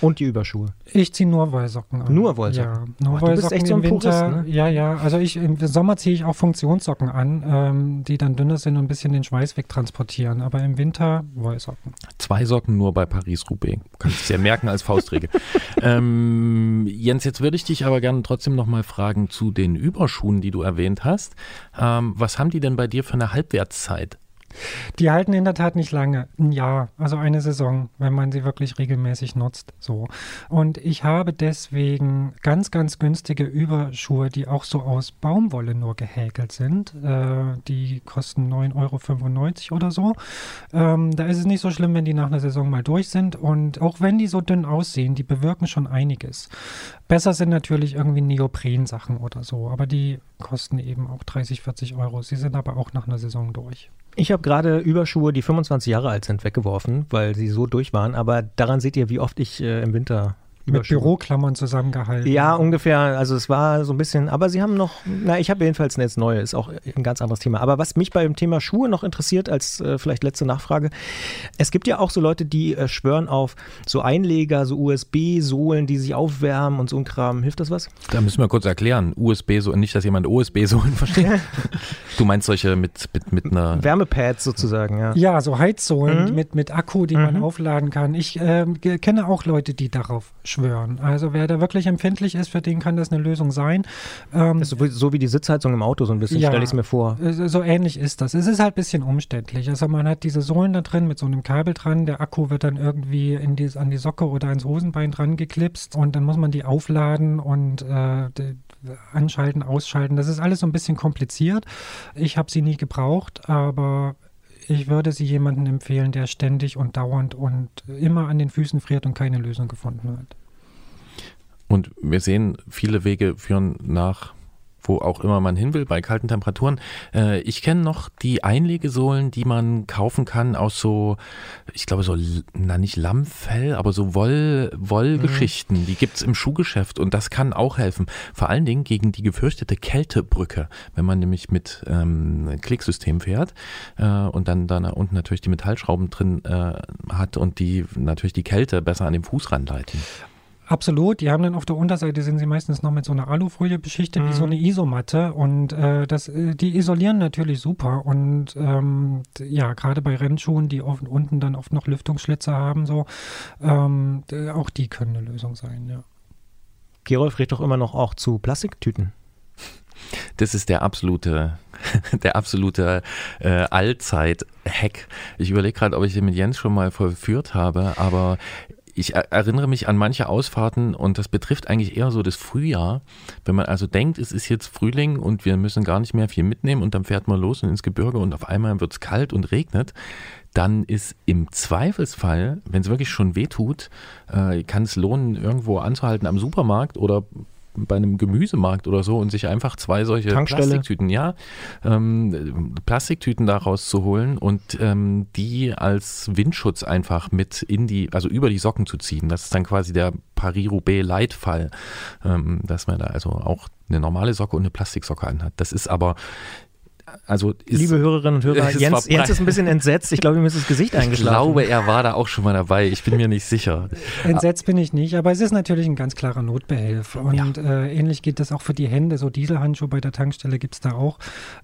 Und die Überschuhe. Ich ziehe nur Wollsocken an. Nur Wollsocken? Ja, nur Ach, du bist Wollsocken echt so im ein Purist, Winter. ne? Ja, ja. Also ich im Sommer ziehe ich auch Funktionssocken an, ähm, die dann dünner sind und ein bisschen den Schweiß wegtransportieren. Aber im Winter Wollsocken. Zwei Socken nur bei Paris-Roubaix. Kannst es ja merken als Faustregel. ähm, Jens, jetzt würde ich dich aber gerne trotzdem nochmal fragen zu den Überschuhen, die du erwähnt hast. Ähm, was haben die denn bei dir für eine Halbwertszeit? Die halten in der Tat nicht lange. Ein Jahr, also eine Saison, wenn man sie wirklich regelmäßig nutzt. So. Und ich habe deswegen ganz, ganz günstige Überschuhe, die auch so aus Baumwolle nur gehäkelt sind. Äh, die kosten 9,95 Euro oder so. Ähm, da ist es nicht so schlimm, wenn die nach einer Saison mal durch sind. Und auch wenn die so dünn aussehen, die bewirken schon einiges. Besser sind natürlich irgendwie Neopren-Sachen oder so, aber die kosten eben auch 30, 40 Euro. Sie sind aber auch nach einer Saison durch. Ich habe gerade Überschuhe, die 25 Jahre alt sind, weggeworfen, weil sie so durch waren. Aber daran seht ihr, wie oft ich äh, im Winter Mit Büroklammern zusammengehalten. Ja, ungefähr. Also es war so ein bisschen, aber sie haben noch, na, ich habe jedenfalls jetzt neue, ist auch ein ganz anderes Thema. Aber was mich beim Thema Schuhe noch interessiert, als äh, vielleicht letzte Nachfrage, es gibt ja auch so Leute, die äh, schwören auf so Einleger, so USB-Sohlen, die sich aufwärmen und so ein Kram. Hilft das was? Da müssen wir kurz erklären. USB, so nicht, dass jemand OSB-Sohlen versteht. du meinst solche mit, mit, mit einer. Wärmepads sozusagen, ja. Ja, so Heizsohlen Mhm. mit, mit Akku, die man aufladen kann. Ich ge- kenne auch Leute, die darauf schwören. Also wer da wirklich empfindlich ist, für den kann das eine Lösung sein. Ähm, so, wie- so wie die Sitzheizung im Auto, so ein bisschen, Ja. stelle ich es mir vor. äh, so ähnlich ist das. Es ist halt ein bisschen umständlich. Also man hat diese Sohlen da drin mit so einem Kabel dran. Der Akku wird dann irgendwie in die, an die Socke oder ins Hosenbein dran geklipst und dann muss man die aufladen und äh, anschalten, ausschalten. Das ist alles so ein bisschen kompliziert. Ich habe sie nie gebraucht, aber ich würde sie jemandem empfehlen, der ständig und dauernd und immer an den Füßen friert und keine Lösung gefunden hat. Und wir sehen, viele Wege führen nach wo auch immer man hin will, bei kalten Temperaturen. Äh, ich kenne noch die Einlegesohlen, die man kaufen kann aus so, ich glaube so, na nicht Lammfell, aber so Woll, Wollgeschichten. Die gibt's im Schuhgeschäft und das kann auch helfen. Vor allen Dingen gegen die gefürchtete Kältebrücke, wenn man nämlich mit ähm, Klicksystem fährt äh, und dann da unten natürlich die Metallschrauben drin äh, hat und die natürlich die Kälte besser an den Fuß ranleiten. Absolut, die haben dann auf der Unterseite sind sie meistens noch mit so einer Alufolie beschichtet, wie so eine Isomatte und äh, das, äh, die isolieren natürlich super und ähm, ja, gerade bei Rennschuhen, die oft, unten dann oft noch Lüftungsschlitze haben, so, ähm, auch die können eine Lösung sein, ja. Gerolf redet doch immer noch auch zu Plastiktüten. Das ist der absolute, der absolute äh, Allzeit-Hack. Ich überlege gerade, ob ich den mit Jens schon mal vollführt habe, aber ich er erinnere mich an manche Ausfahrten und das betrifft eigentlich eher so das Frühjahr. Wenn man also denkt, es ist jetzt Frühling und wir müssen gar nicht mehr viel mitnehmen und dann fährt man los und ins Gebirge und auf einmal wird es kalt und regnet, dann ist im Zweifelsfall, wenn es wirklich schon weh tut, äh, kann es lohnen, irgendwo anzuhalten am Supermarkt oder bei einem Gemüsemarkt oder so und sich einfach zwei solche Tankstelle. Plastiktüten, ja, ähm, Plastiktüten daraus zu holen und ähm, die als Windschutz einfach mit in die, also über die Socken zu ziehen. Das ist dann quasi der Paris-Roubaix-Leitfall, ähm, dass man da also auch eine normale Socke und eine Plastiksocke anhat. Das ist aber, also ist, Liebe Hörerinnen und Hörer, Jens, Jens ist ein bisschen entsetzt. Ich glaube, ihm ist das Gesicht ich eingeschlafen. glaube, er war da auch schon mal dabei. Ich bin mir nicht sicher. Entsetzt bin ich nicht, aber es ist natürlich ein ganz klarer Notbehelf. Und äh, ähnlich geht das auch für die Hände. So Dieselhandschuhe bei der Tankstelle gibt es da auch.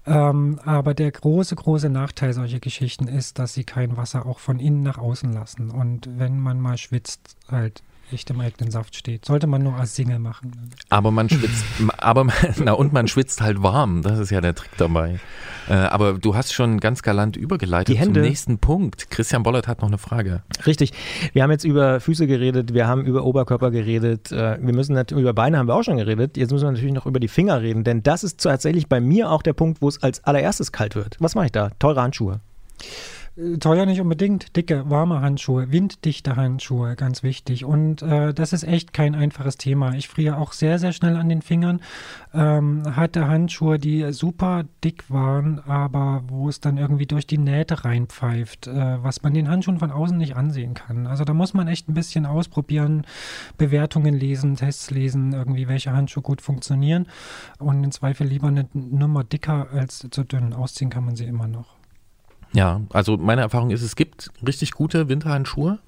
Ähm, aber der große, große Nachteil solcher Geschichten ist, dass sie kein Wasser auch von innen nach außen lassen. Und wenn man mal schwitzt, halt echt im eigenen Saft steht. Sollte man nur als Single machen. Aber man schwitzt, aber na und man schwitzt halt warm. Das ist ja der Trick dabei. Äh, aber du hast schon ganz galant übergeleitet Die Hände. zum nächsten Punkt. Christian Bollert hat noch eine Frage. Richtig. Wir haben jetzt über Füße geredet, wir haben über Oberkörper geredet, äh, wir müssen natürlich über Beine haben wir auch schon geredet. Jetzt müssen wir natürlich noch über die Finger reden, denn das ist tatsächlich bei mir auch der Punkt, wo es als allererstes kalt wird. Was mache ich da? Teure Handschuhe. Äh, Teuer nicht unbedingt, dicke, warme Handschuhe, winddichte Handschuhe, ganz wichtig. Und äh, das ist echt kein einfaches Thema. Ich friere auch sehr, sehr schnell an den Fingern. Ähm, hatte Handschuhe, die super dick waren, aber wo es dann irgendwie durch die Nähte reinpfeift, äh, was man den Handschuhen von außen nicht ansehen kann. Also da muss man echt ein bisschen ausprobieren, Bewertungen lesen, Tests lesen, irgendwie welche Handschuhe gut funktionieren. Und im Zweifel lieber eine Nummer dicker als zu dünn. Ausziehen kann man sie immer noch. Ja, also meine Erfahrung ist, es gibt richtig gute Winterhandschuhe.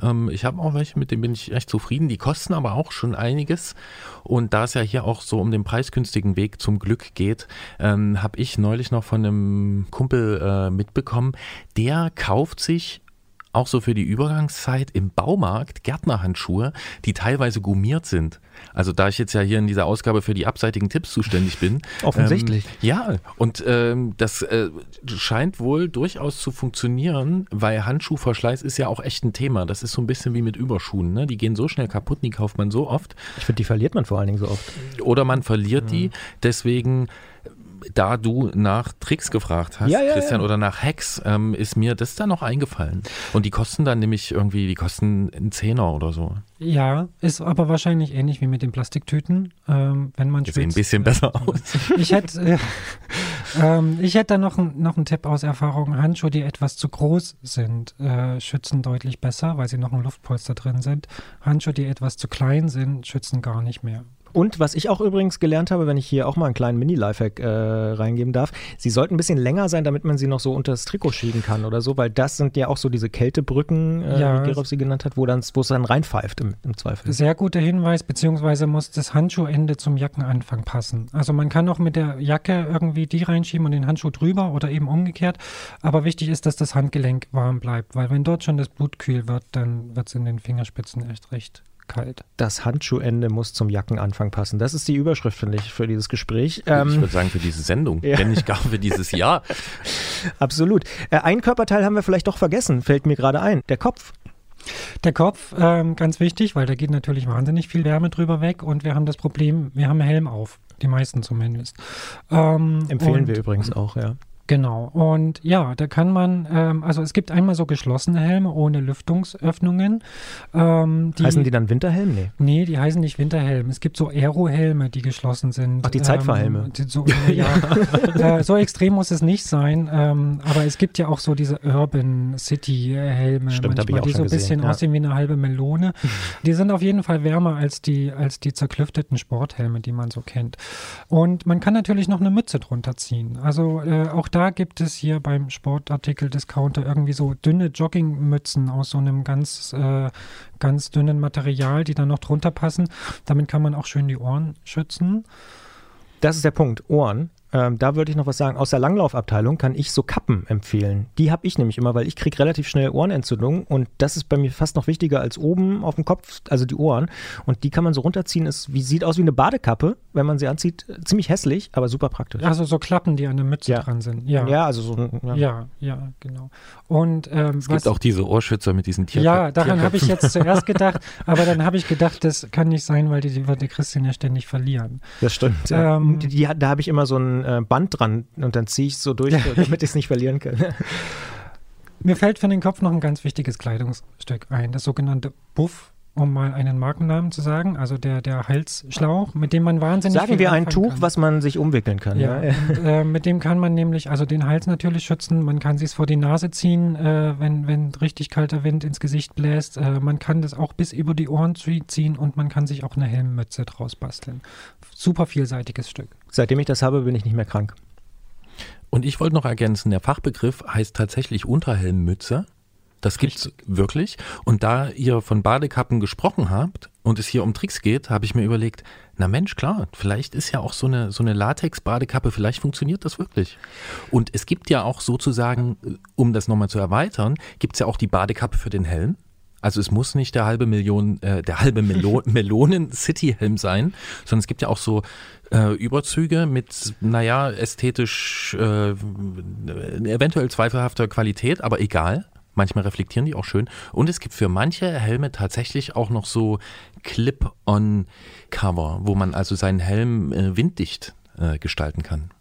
Ähm, ich habe auch welche, mit denen bin ich echt zufrieden. Die kosten aber auch schon einiges. Und da es ja hier auch so um den preisgünstigen Weg zum Glück geht, ähm, habe ich neulich noch von einem Kumpel äh, mitbekommen, der kauft sich auch so für die Übergangszeit im Baumarkt Gärtnerhandschuhe, die teilweise gummiert sind. Also da ich jetzt ja hier in dieser Ausgabe für die abseitigen Tipps zuständig bin. Offensichtlich. Ähm, ja, und ähm, das äh, scheint wohl durchaus zu funktionieren, weil Handschuhverschleiß ist ja auch echt ein Thema. Das ist so ein bisschen wie mit Überschuhen. Ne? Die gehen so schnell kaputt, die kauft man so oft. Ich finde, die verliert man vor allen Dingen so oft. Oder man verliert die. Deswegen da du nach Tricks gefragt hast, Ja, ja, Christian, ja. oder nach Hacks, ähm, ist mir das dann noch eingefallen. Und die kosten dann nämlich irgendwie, die kosten einen Zehner oder so. Ja, ist aber wahrscheinlich ähnlich wie mit den Plastiktüten. Ähm, wenn man Die sehen ein schwitzt. bisschen besser aus. Ich hätte, äh, ähm, ich hätte da noch, ein, noch einen Tipp aus Erfahrung. Handschuhe, die etwas zu groß sind, äh, schützen deutlich besser, weil sie noch ein Luftpolster drin sind. Handschuhe, die etwas zu klein sind, schützen gar nicht mehr. Und was ich auch übrigens gelernt habe, wenn ich hier auch mal einen kleinen Mini-Lifehack äh, reingeben darf, sie sollten ein bisschen länger sein, damit man sie noch so unter das Trikot schieben kann oder so, weil das sind ja auch so diese Kältebrücken, äh, Ja. wie Gerolf sie genannt hat, wo dann es dann reinpfeift im, im Zweifel. Sehr guter Hinweis, beziehungsweise muss das Handschuhende zum Jackenanfang passen. Also man kann auch mit der Jacke irgendwie die reinschieben und den Handschuh drüber oder eben umgekehrt. Aber wichtig ist, dass das Handgelenk warm bleibt, weil wenn dort schon das Blut kühl wird, dann wird es in den Fingerspitzen echt recht kalt. Das Handschuhende muss zum Jackenanfang passen. Das ist die Überschrift, finde ich, für dieses Gespräch. ich Ähm, würde sagen, für diese Sendung, Ja. wenn nicht gar für dieses Jahr. absolut. Äh, ein Körperteil haben wir vielleicht doch vergessen, fällt mir gerade ein. Der Kopf. Der Kopf, ähm, ganz wichtig, weil da geht natürlich wahnsinnig viel Wärme drüber weg und wir haben das Problem, wir haben Helm auf. Die meisten zumindest. Ähm, Empfehlen und- wir übrigens auch, ja. Genau. Und ja, da kann man, ähm, also es gibt einmal so geschlossene Helme ohne Lüftungsöffnungen. Ähm, die, Heißen die dann Winterhelm? Nee. Nee, die heißen nicht Winterhelm. Es gibt so Aero-Helme, die geschlossen sind. Ach, die Zeitfahrhelme. Ähm, die so, ja, äh, so extrem muss es nicht sein. Ähm, aber es gibt ja auch so diese Urban City-Helme, ich manchmal, die so ein bisschen ja. aussehen wie eine halbe Melone. Die sind auf jeden Fall wärmer als die, als die zerklüfteten Sporthelme, die man so kennt. Und man kann natürlich noch eine Mütze drunter ziehen. Also äh, auch da gibt es hier beim Sportartikel-Discounter irgendwie so dünne Joggingmützen aus so einem ganz, äh, ganz dünnen Material, die dann noch drunter passen. Damit kann man auch schön die Ohren schützen. Das ist der Punkt. Ohren. Ähm, da würde ich noch was sagen. Aus der Langlaufabteilung kann ich so Kappen empfehlen. Die habe ich nämlich immer, weil ich kriege relativ schnell Ohrenentzündung und das ist bei mir fast noch wichtiger als oben auf dem Kopf, also die Ohren. Und die kann man so runterziehen. Ist, wie, sieht aus wie eine Badekappe, wenn man sie anzieht. Ziemlich hässlich, aber super praktisch. Also so Klappen, die an der Mütze Ja. dran sind. Ja, Ja, also so. Ja. ja, ja, genau. Und ähm, Es gibt auch diese Ohrschützer mit diesen Tier Ja, daran habe ich jetzt zuerst gedacht, aber dann habe ich gedacht, das kann nicht sein, weil die, die wird die Christian ja ständig verlieren. Das stimmt. Ja. Ähm, die, die, hat- da habe ich immer so ein äh, Band dran und dann ziehe ich es so durch, damit ich es nicht verlieren kann. Mir fällt für den Kopf noch ein ganz wichtiges Kleidungsstück ein, das sogenannte Buff, um mal einen Markennamen zu sagen, also der, der Halsschlauch, mit dem man wahnsinnig Sagen wir ein Tuch, kann. was man sich umwickeln kann. Ja, Ja. und, äh, mit dem kann man nämlich, also den Hals natürlich schützen, man kann sich vor die Nase ziehen, äh, wenn, wenn richtig kalter Wind ins Gesicht bläst. Äh, man kann das auch bis über die Ohren zie- ziehen und man kann sich auch eine Helmmütze draus basteln. Super vielseitiges Stück. Seitdem ich das habe, bin ich nicht mehr krank. Und ich wollte noch ergänzen, der Fachbegriff heißt tatsächlich Unterhelmmütze. Das gibt's wirklich. Und da ihr von Badekappen gesprochen habt und es hier um Tricks geht, habe ich mir überlegt, na Mensch, klar, vielleicht ist ja auch so eine, so eine Latex-Badekappe, vielleicht funktioniert das wirklich. Und es gibt ja auch sozusagen, äh, um das nochmal zu erweitern, gibt's ja auch die Badekappe für den Helm. Also es muss nicht der halbe Million, äh, der halbe Melo Melonen City Helm sein, sondern es gibt ja auch so äh, Überzüge mit, naja, ästhetisch äh, eventuell zweifelhafter Qualität, aber egal. Manchmal reflektieren die auch schön. Und es gibt für manche Helme tatsächlich auch noch so Clip-on-Cover, wo man also seinen Helm äh, winddicht äh, gestalten kann.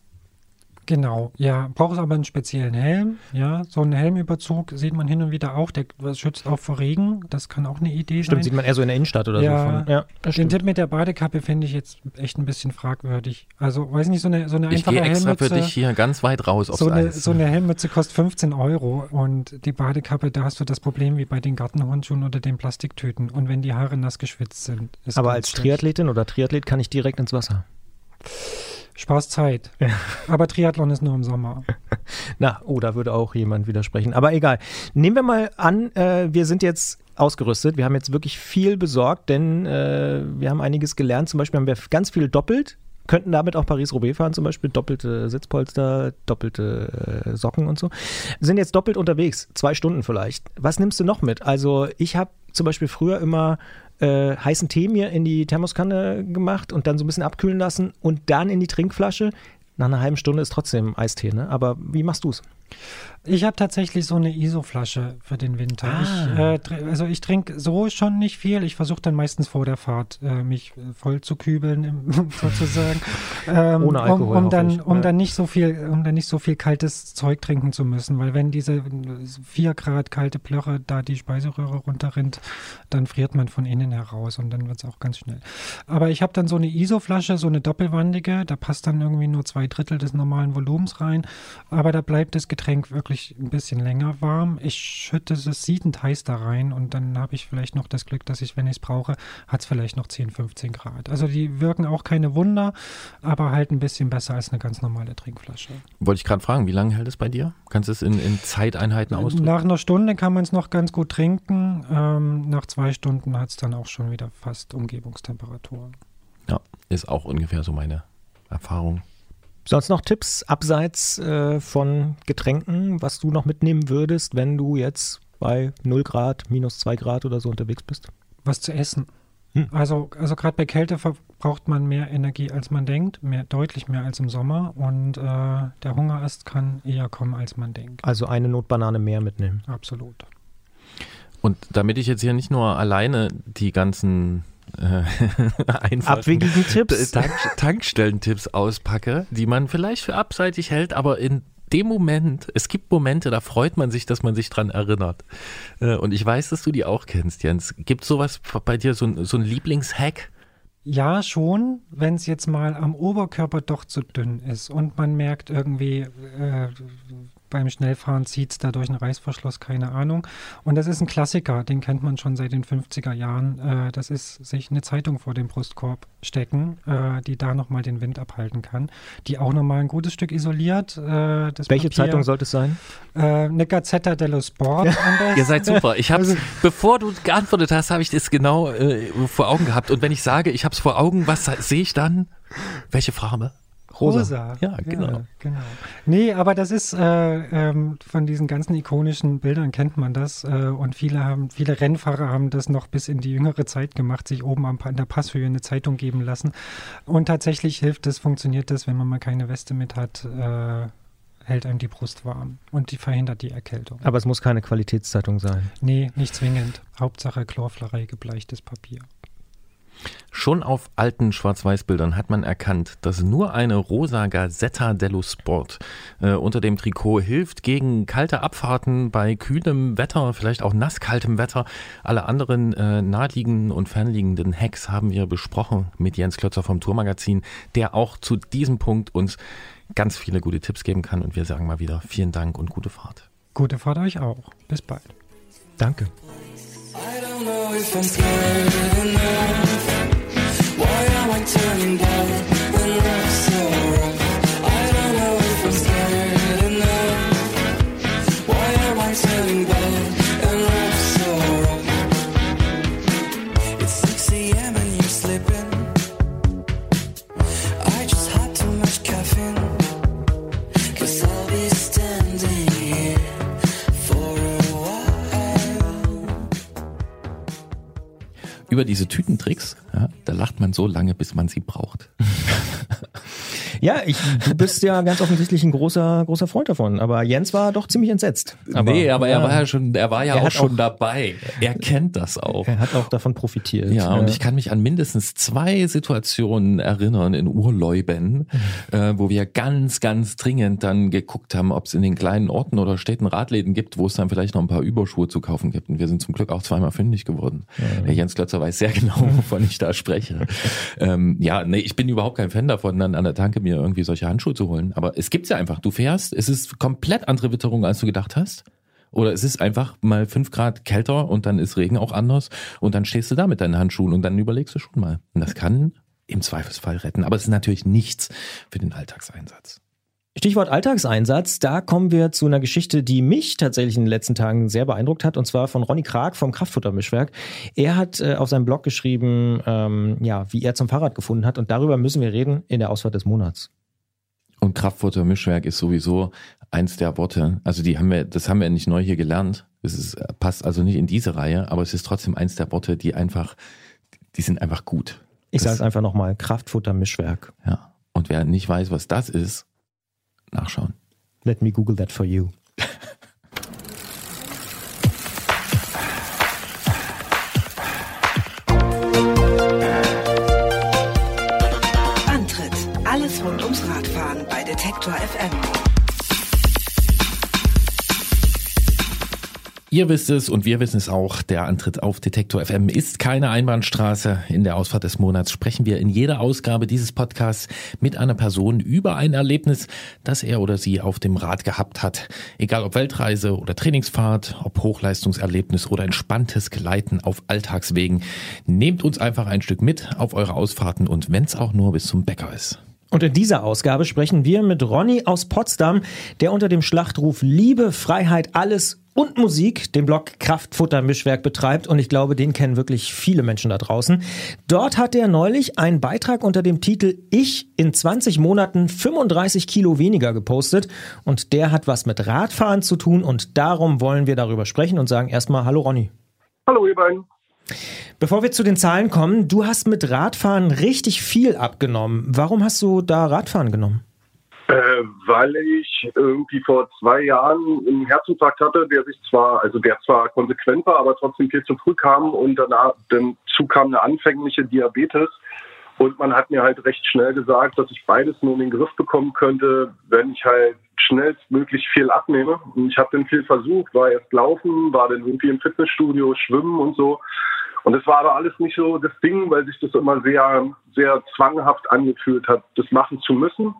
Genau, ja, braucht aber einen speziellen Helm. Ja, so einen Helmüberzug sieht man hin und wieder auch, der schützt auch vor Regen. Das kann auch eine Idee Stimmt, sein. sieht man eher so in der Innenstadt oder Ja, so. Von, ja, das Den stimmt. Tipp mit der Badekappe finde ich jetzt echt ein bisschen fragwürdig. Also, weiß nicht, so eine, so eine Ich einfache gehe extra für Helmmütze. dich hier ganz weit raus aufs so eine, Eis. so eine Helmmütze kostet 15 Euro und die Badekappe, da hast du das Problem wie bei den Gartenhandschuhen oder den Plastiktüten. Und wenn die Haare nass geschwitzt sind. Aber als schlecht. Triathletin oder Triathlet kann ich direkt ins Wasser. Spaß Zeit. Aber Triathlon ist nur im Sommer. Na, oh, da würde auch jemand widersprechen. Aber egal. Nehmen wir mal an, äh, wir sind jetzt ausgerüstet. Wir haben jetzt wirklich viel besorgt, denn äh, wir haben einiges gelernt. Zum Beispiel haben wir ganz viel doppelt. Könnten damit auch Paris-Roubaix fahren, zum Beispiel doppelte Sitzpolster, doppelte äh, Socken und so. Sind jetzt doppelt unterwegs, zwei Stunden vielleicht. Was nimmst du noch mit? Also ich habe zum Beispiel früher immer äh, heißen Tee mir in die Thermoskanne gemacht und dann so ein bisschen abkühlen lassen und dann in die Trinkflasche. Nach einer halben Stunde ist trotzdem Eistee, ne? Aber wie machst du's? Ich habe tatsächlich so eine ISO-Flasche für den Winter. Ah. Ich, äh, also ich trinke so schon nicht viel. Ich versuche dann meistens vor der Fahrt äh, mich äh, voll zu kübeln, sozusagen. Ähm, Ohne Alkohol, um, um dann, um Ja. dann nicht so viel, um dann nicht so viel kaltes Zeug trinken zu müssen, weil wenn diese 4 Grad kalte Plörre da die Speiseröhre runterrinnt, dann friert man von innen heraus und dann wird es auch ganz schnell. Aber ich habe dann so eine ISO-Flasche, so eine doppelwandige, da passt dann irgendwie nur zwei Drittel des normalen Volumens rein, aber da bleibt das Getränk wirklich ein bisschen länger warm. Ich schütte es siedend heiß da rein und dann habe ich vielleicht noch das Glück, dass ich, wenn ich es brauche, hat es vielleicht noch 10, 15 Grad. Also die wirken auch keine Wunder, aber halt ein bisschen besser als eine ganz normale Trinkflasche. Wollte ich gerade fragen, wie lange hält es bei dir? Kannst du es in, in Zeiteinheiten ausdrücken? Nach einer Stunde kann man es noch ganz gut trinken. Ähm, nach zwei Stunden hat es dann auch schon wieder fast Umgebungstemperatur. Ja, ist auch ungefähr so meine Erfahrung. Sonst noch Tipps abseits äh, von Getränken, was du noch mitnehmen würdest, wenn du jetzt bei 0 Grad, minus 2 Grad oder so unterwegs bist? Was zu essen. Hm. Also, also gerade bei Kälte verbraucht man mehr Energie, als man denkt, mehr, deutlich mehr als im Sommer. Und äh, der Hungerast kann eher kommen, als man denkt. Also eine Notbanane mehr mitnehmen. Absolut. Und damit ich jetzt hier nicht nur alleine die ganzen äh, Abwegigen Tipps. Tank Tankstellentipps auspacke, die man vielleicht für abseitig hält, aber in dem Moment, es gibt Momente, da freut man sich, dass man sich dran erinnert. Äh, Und ich weiß, dass du die auch kennst, Jens. Gibt sowas bei dir, so ein, so ein Lieblingshack? Ja, schon, wenn es jetzt mal am Oberkörper doch zu dünn ist und man merkt irgendwie, äh, beim Schnellfahren zieht es da durch einen Reißverschluss, keine Ahnung. Und das ist ein Klassiker, den kennt man schon seit den 50er Jahren. Äh, das ist sich eine Zeitung vor den Brustkorb stecken, äh, die da nochmal den Wind abhalten kann, die auch nochmal ein gutes Stück isoliert. Äh, das Welche Papier, Zeitung sollte es sein? Äh, eine Gazzetta dello Sport am besten. Ihr seid super. Ich hab's, Also- bevor du geantwortet hast, habe ich das genau äh, vor Augen gehabt. Und wenn ich sage, ich habe es vor Augen, was sehe ich dann? Welche Farbe? Rosa. Ja, genau. genau. Nee, aber das ist äh, ähm, von diesen ganzen ikonischen Bildern kennt man das äh, und viele haben, viele Rennfahrer haben das noch bis in die jüngere Zeit gemacht, sich oben am, an der Passhöhe eine Zeitung geben lassen. Und tatsächlich hilft das, funktioniert das, wenn man mal keine Weste mit hat, äh, hält einem die Brust warm und die verhindert die Erkältung. Aber es muss keine Qualitätszeitung sein. Nee, nicht zwingend. Hauptsache Chlorflerei, gebleichtes Papier. Schon auf alten Schwarz-Weiß-Bildern hat man erkannt, dass nur eine rosa Gazzetta dello Sport äh, unter dem Trikot hilft gegen kalte Abfahrten bei kühlem Wetter, vielleicht auch nasskaltem Wetter. Alle anderen äh, naheliegenden und fernliegenden Hacks haben wir besprochen mit Jens Klötzer vom Tourmagazin, der auch zu diesem Punkt uns ganz viele gute Tipps geben kann. Und wir sagen mal wieder vielen Dank und gute Fahrt. Gute Fahrt euch auch. Bis bald. Danke. I don't know if I'm scared enough. Why am I turning bad Über diese Tütentricks, ja, da lacht man so lange, bis man sie braucht. Ja, ich, du bist ja ganz offensichtlich ein großer, großer Freund davon. Aber Jens war doch ziemlich entsetzt. nee, aber er war ja schon, er war ja Er auch schon auch- dabei. Er kennt das auch. Er hat auch davon profitiert. Ja, und ich kann mich an mindestens zwei Situationen erinnern in Urlauben, äh, wo wir ganz, ganz dringend dann geguckt haben, ob es in den kleinen Orten oder Städten Radläden gibt, wo es dann vielleicht noch ein paar Überschuhe zu kaufen gibt. Und wir sind zum Glück auch zweimal fündig geworden. Der Jens Klötzer weiß sehr genau, wovon ich da spreche. ähm, ja, nee, ich bin überhaupt kein Fan davon, dann an der Tanke mir irgendwie solche Handschuhe zu holen. Aber es gibt's ja einfach. Du fährst, es ist komplett andere Witterung, als du gedacht hast. Oder es ist einfach mal fünf Grad kälter und dann ist Regen auch anders und dann stehst du da mit deinen Handschuhen und dann überlegst du schon mal. Und das kann im Zweifelsfall retten. Aber es ist natürlich nichts für den Alltagseinsatz. Stichwort Alltagseinsatz, da kommen wir zu einer Geschichte, die mich tatsächlich in den letzten Tagen sehr beeindruckt hat, und zwar von Ronny Krag vom Kraftfuttermischwerk. Er hat äh, auf seinem Blog geschrieben, ähm, ja, wie er zum Fahrrad gefunden hat, und darüber müssen wir reden in der Auswahl des Monats. Und Kraftfutter Mischwerk ist sowieso eins der Worte. Also die haben wir, das haben wir nicht neu hier gelernt. Das ist, passt also nicht in diese Reihe, aber es ist trotzdem eins der Worte, die einfach, die sind einfach gut. Ich sage es einfach nochmal, Kraftfuttermischwerk. Ja. Und wer nicht weiß, was das ist, nachschauen. Let me Google that for you. Antritt: Alles rund ums Radfahren bei Detektor FM. Ihr wisst es und wir wissen es auch, der Antritt auf Detektor FM ist keine Einbahnstraße. In der Ausfahrt des Monats sprechen wir in jeder Ausgabe dieses Podcasts mit einer Person über ein Erlebnis, das er oder sie auf dem Rad gehabt hat. Egal ob Weltreise oder Trainingsfahrt, ob Hochleistungserlebnis oder entspanntes Gleiten auf Alltagswegen. Nehmt uns einfach ein Stück mit auf eure Ausfahrten und wenn's auch nur bis zum Bäcker ist. Und in dieser Ausgabe sprechen wir mit Ronny aus Potsdam, der unter dem Schlachtruf Liebe, Freiheit, alles und Musik den Blog Kraftfutter-Mischwerk betreibt und ich glaube, den kennen wirklich viele Menschen da draußen. Dort hat er neulich einen Beitrag unter dem Titel Ich in 20 Monaten 35 Kilo weniger gepostet und der hat was mit Radfahren zu tun und darum wollen wir darüber sprechen und sagen erstmal Hallo Ronny. Hallo ihr beiden. Bevor wir zu den Zahlen kommen, du hast mit Radfahren richtig viel abgenommen. Warum hast du da Radfahren genommen? Äh, weil ich irgendwie vor zwei Jahren einen Herzinfarkt hatte, der sich zwar, also der zwar konsequent war, aber trotzdem viel zu früh kam und danach dazu kam eine anfängliche Diabetes. Und man hat mir halt recht schnell gesagt, dass ich beides nur in den Griff bekommen könnte, wenn ich halt schnellstmöglich viel abnehme. Und ich habe dann viel versucht, war erst laufen, war dann irgendwie im Fitnessstudio, schwimmen und so. Und es war aber alles nicht so das Ding, weil sich das immer sehr, sehr zwanghaft angefühlt hat, das machen zu müssen.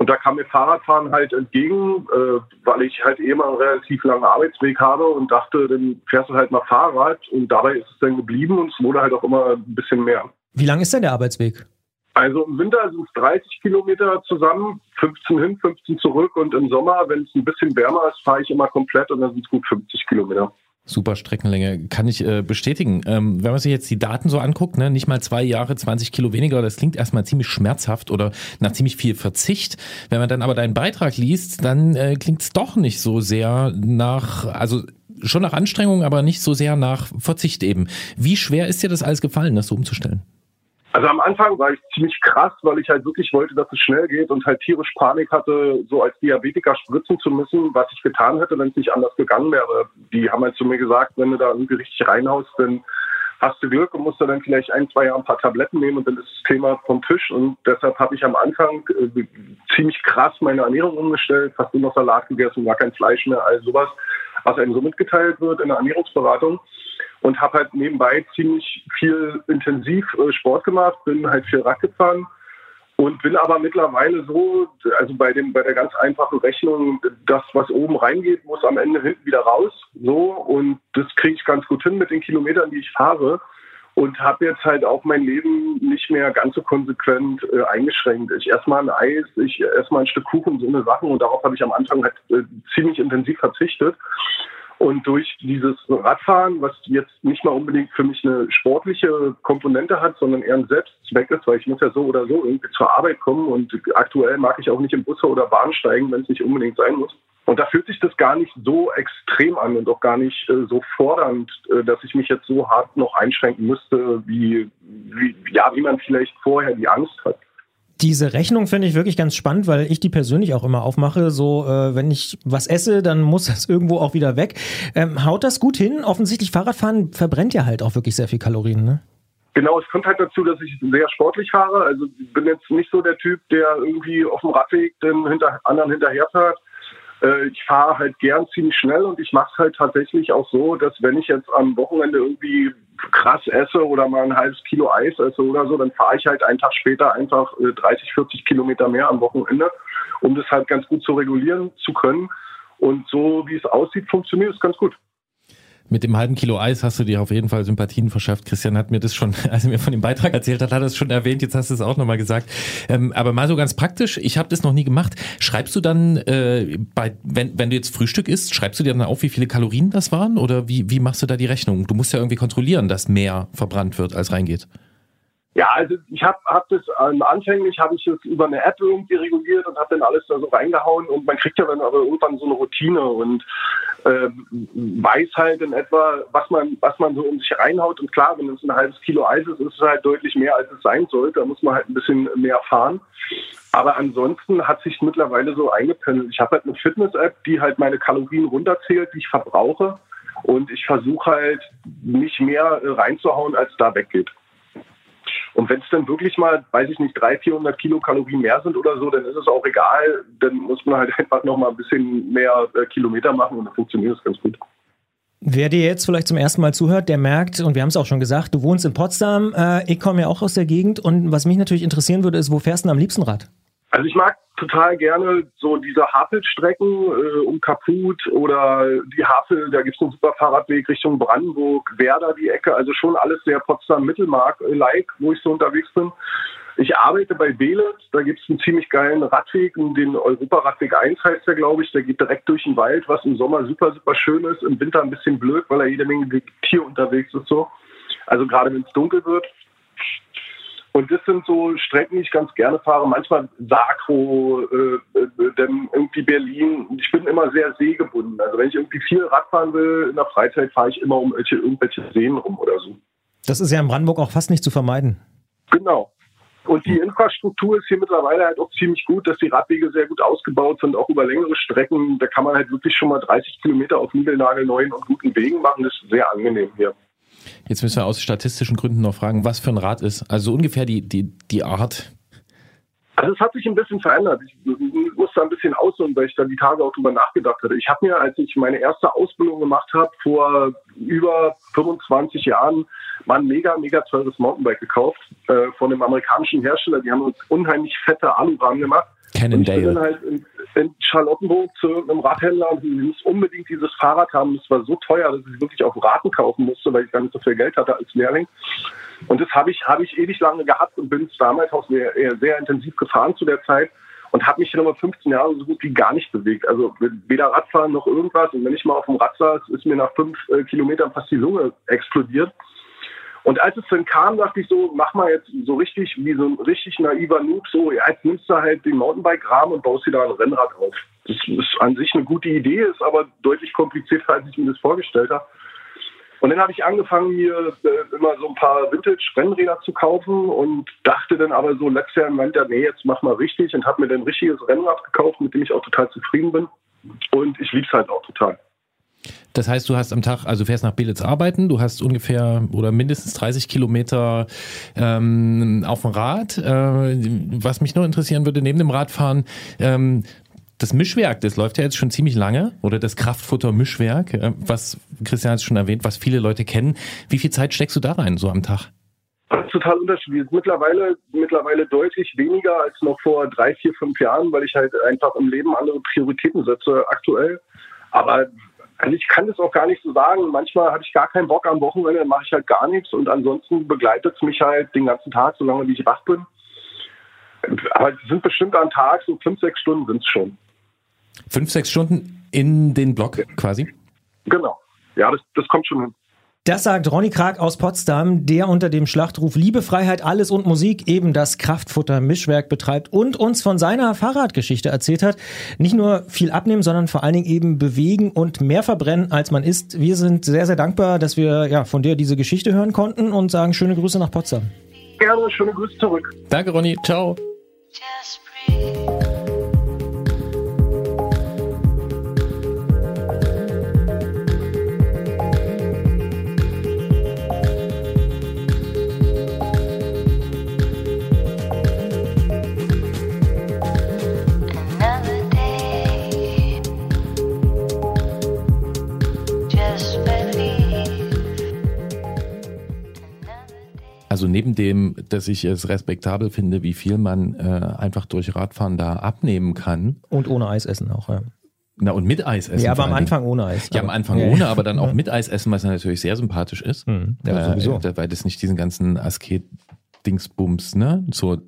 Und da kam mir Fahrradfahren halt entgegen, äh, weil ich halt eh mal einen relativ langen Arbeitsweg habe und dachte, dann fährst du halt mal Fahrrad. Und dabei ist es dann geblieben und es wurde halt auch immer ein bisschen mehr. Wie lang ist denn der Arbeitsweg? Also im Winter sind es 30 Kilometer zusammen, 15 hin, 15 zurück. Und im Sommer, wenn es ein bisschen wärmer ist, fahre ich immer komplett und dann sind es gut 50 Kilometer. Super Streckenlänge, kann ich äh, bestätigen. Ähm, wenn man sich jetzt die Daten so anguckt, ne, nicht mal zwei Jahre, 20 Kilo weniger, das klingt erstmal ziemlich schmerzhaft oder nach ziemlich viel Verzicht. Wenn man dann aber deinen Beitrag liest, dann äh, klingt es doch nicht so sehr nach, also schon nach Anstrengung, aber nicht so sehr nach Verzicht eben. Wie schwer ist dir das alles gefallen, das so umzustellen? Also am Anfang war ich ziemlich krass, weil ich halt wirklich wollte, dass es schnell geht und halt tierisch Panik hatte, so als Diabetiker spritzen zu müssen, was ich getan hätte, wenn es nicht anders gegangen wäre. Die haben halt zu mir gesagt, wenn du da irgendwie richtig reinhaust, dann hast du Glück und musst du dann vielleicht ein, zwei Jahre ein paar Tabletten nehmen und dann ist das Thema vom Tisch. Und deshalb habe ich am Anfang äh, ziemlich krass meine Ernährung umgestellt, fast nur noch Salat gegessen, gar kein Fleisch mehr, all sowas, was einem so mitgeteilt wird in der Ernährungsberatung und habe halt nebenbei ziemlich viel intensiv äh, Sport gemacht, bin halt viel Rad gefahren und bin aber mittlerweile so, also bei dem bei der ganz einfachen Rechnung, das was oben reingeht, muss am Ende hinten wieder raus, so und das kriege ich ganz gut hin mit den Kilometern, die ich fahre und habe jetzt halt auch mein Leben nicht mehr ganz so konsequent äh, eingeschränkt. Ich esse mal ein Eis, ich esse mal ein Stück Kuchen, so eine Sachen und darauf habe ich am Anfang halt äh, ziemlich intensiv verzichtet. Und durch dieses Radfahren, was jetzt nicht mal unbedingt für mich eine sportliche Komponente hat, sondern eher ein Selbstzweck ist, weil ich muss ja so oder so irgendwie zur Arbeit kommen und aktuell mag ich auch nicht in Busse oder Bahn steigen, wenn es nicht unbedingt sein muss. Und da fühlt sich das gar nicht so extrem an und auch gar nicht äh, so fordernd, äh, dass ich mich jetzt so hart noch einschränken müsste, wie, wie, ja, wie man vielleicht vorher die Angst hat. Diese Rechnung finde ich wirklich ganz spannend, weil ich die persönlich auch immer aufmache. So, äh, wenn ich was esse, dann muss das irgendwo auch wieder weg. Ähm, haut das gut hin? Offensichtlich Fahrradfahren verbrennt ja halt auch wirklich sehr viel Kalorien, ne? Genau, es kommt halt dazu, dass ich sehr sportlich fahre. Also bin jetzt nicht so der Typ, der irgendwie auf dem Radweg den hinter anderen hinterherfährt. Äh, ich fahre halt gern ziemlich schnell und ich mache es halt tatsächlich auch so, dass wenn ich jetzt am Wochenende irgendwie krass esse oder mal ein halbes Kilo Eis esse oder so, dann fahre ich halt einen Tag später einfach 30, äh, 40 Kilometer mehr am Wochenende, um das halt ganz gut zu regulieren zu können. Und so wie es aussieht, funktioniert es ganz gut mit dem halben Kilo Eis hast du dir auf jeden Fall Sympathien verschafft. Christian hat mir das schon, als er mir von dem Beitrag erzählt hat, hat er es schon erwähnt. Jetzt hast du es auch nochmal gesagt. Ähm, aber mal so ganz praktisch, ich habe das noch nie gemacht. Schreibst du dann, äh, bei, wenn, wenn du jetzt Frühstück isst, schreibst du dir dann auf, wie viele Kalorien das waren? Oder wie, wie machst du da die Rechnung? Du musst ja irgendwie kontrollieren, dass mehr verbrannt wird, als reingeht. Ja, also ich habe hab das ähm, anfänglich habe ich das über eine App irgendwie reguliert und habe dann alles da so reingehauen und man kriegt ja dann aber irgendwann so eine Routine und äh, weiß halt in etwa, was man was man so um sich reinhaut und klar, wenn es ein halbes Kilo Eis ist, ist es halt deutlich mehr als es sein sollte. Da muss man halt ein bisschen mehr fahren. Aber ansonsten hat sich mittlerweile so eingependelt. Ich habe halt eine Fitness-App, die halt meine Kalorien runterzählt, die ich verbrauche und ich versuche halt nicht mehr reinzuhauen, als da weggeht. Und wenn es dann wirklich mal, weiß ich nicht, 300, 400 Kilokalorien mehr sind oder so, dann ist es auch egal. Dann muss man halt einfach noch mal ein bisschen mehr äh, Kilometer machen und dann funktioniert es ganz gut. Wer dir jetzt vielleicht zum ersten Mal zuhört, der merkt, und wir haben es auch schon gesagt, du wohnst in Potsdam, äh, ich komme ja auch aus der Gegend und was mich natürlich interessieren würde, ist, wo fährst du am liebsten Rad? Also ich mag total gerne so diese Havelstrecken äh, um Kaput oder die Havel, da gibt es einen super Fahrradweg Richtung Brandenburg, Werder die Ecke, also schon alles sehr Potsdam-Mittelmark-like, wo ich so unterwegs bin. Ich arbeite bei Belet, da gibt es einen ziemlich geilen Radweg, den Europaradweg 1 heißt der, glaube ich, der geht direkt durch den Wald, was im Sommer super, super schön ist, im Winter ein bisschen blöd, weil da jede Menge Tier unterwegs ist so. Also gerade wenn es dunkel wird. Und das sind so Strecken, die ich ganz gerne fahre. Manchmal Sakro, äh, äh, dann irgendwie Berlin. Ich bin immer sehr seegebunden. Also wenn ich irgendwie viel Rad fahren will in der Freizeit, fahre ich immer um irgendwelche, irgendwelche Seen rum oder so. Das ist ja in Brandenburg auch fast nicht zu vermeiden. Genau. Und die Infrastruktur ist hier mittlerweile halt auch ziemlich gut, dass die Radwege sehr gut ausgebaut sind, auch über längere Strecken. Da kann man halt wirklich schon mal 30 Kilometer auf niegelnagelneuen und guten Wegen machen. Das ist sehr angenehm hier. Jetzt müssen wir aus statistischen Gründen noch fragen, was für ein Rad ist. Also ungefähr die, die, die Art. Also es hat sich ein bisschen verändert. Ich muss da ein bisschen ausholen, weil ich da die Tage auch drüber nachgedacht hatte. Ich habe mir, als ich meine erste Ausbildung gemacht habe, vor über 25 Jahren mal ein mega, mega teures Mountainbike gekauft äh, von einem amerikanischen Hersteller. Die haben uns unheimlich fette Alurahmen gemacht. Und ich bin Cannondale. halt in, in Charlottenburg zu einem Radhändler und ich muss unbedingt dieses Fahrrad haben. Das war so teuer, dass ich wirklich auf Raten kaufen musste, weil ich gar nicht so viel Geld hatte als Lehrling. Und das habe ich, habe ich ewig lange gehabt und bin es damals auch sehr, sehr intensiv gefahren zu der Zeit und habe mich dann über 15 Jahre so gut wie gar nicht bewegt. Also weder Radfahren noch irgendwas. Und wenn ich mal auf dem Rad saß, ist mir nach fünf äh, Kilometern fast die Lunge explodiert. Und als es dann kam, dachte ich so, mach mal jetzt so richtig, wie so ein richtig naiver Noob, so, ja, jetzt nimmst du halt den Mountainbike-Rahmen und baust dir da ein Rennrad auf. Das ist an sich eine gute Idee, ist aber deutlich komplizierter, als ich mir das vorgestellt habe. Und dann habe ich angefangen, mir äh, immer so ein paar Vintage-Rennräder zu kaufen und dachte dann aber so letztes Jahr im Winter, nee, jetzt mach mal richtig und habe mir dann ein richtiges Rennrad gekauft, mit dem ich auch total zufrieden bin. Und ich lieb's halt auch total. Das heißt, du hast am Tag, also fährst nach Belitz arbeiten, du hast ungefähr oder mindestens 30 Kilometer ähm, auf dem Rad. Äh, was mich nur interessieren würde, neben dem Radfahren, ähm, das Mischwerk, das läuft ja jetzt schon ziemlich lange, oder das Kraftfutter-Mischwerk, äh, was Christian hat schon erwähnt, was viele Leute kennen. Wie viel Zeit steckst du da rein, so am Tag? Total unterschiedlich. Mittlerweile, mittlerweile deutlich weniger als noch vor drei, vier, fünf Jahren, weil ich halt einfach im Leben andere Prioritäten setze aktuell. Aber also ich kann das auch gar nicht so sagen. Manchmal habe ich gar keinen Bock am Wochenende, dann mache ich halt gar nichts und ansonsten begleitet es mich halt den ganzen Tag, solange wie ich wach bin. Aber es sind bestimmt am Tag so fünf, sechs Stunden sind es schon. Fünf, sechs Stunden in den Block quasi? Genau. Ja, das, das kommt schon hin. Das sagt Ronny Krag aus Potsdam, der unter dem Schlachtruf Liebe, Freiheit, alles und Musik eben das Kraftfutter-Mischwerk betreibt und uns von seiner Fahrradgeschichte erzählt hat. Nicht nur viel abnehmen, sondern vor allen Dingen eben bewegen und mehr verbrennen, als man isst. Wir sind sehr, sehr dankbar, dass wir ja von dir diese Geschichte hören konnten und sagen schöne Grüße nach Potsdam. Gerne, schöne Grüße zurück. Danke, Ronny. Ciao. Also neben dem, dass ich es respektabel finde, wie viel man äh, einfach durch Radfahren da abnehmen kann. Und ohne Eis essen auch, ja. Na und mit Eis essen. Ja, aber am. Anfang ohne Eis. Ja, am Anfang Ja, ohne, aber dann auch mit Eis essen, was natürlich sehr sympathisch ist. Mhm. Ja, Äh, sowieso. weil das nicht diesen ganzen Asket Dingsbums, ne, so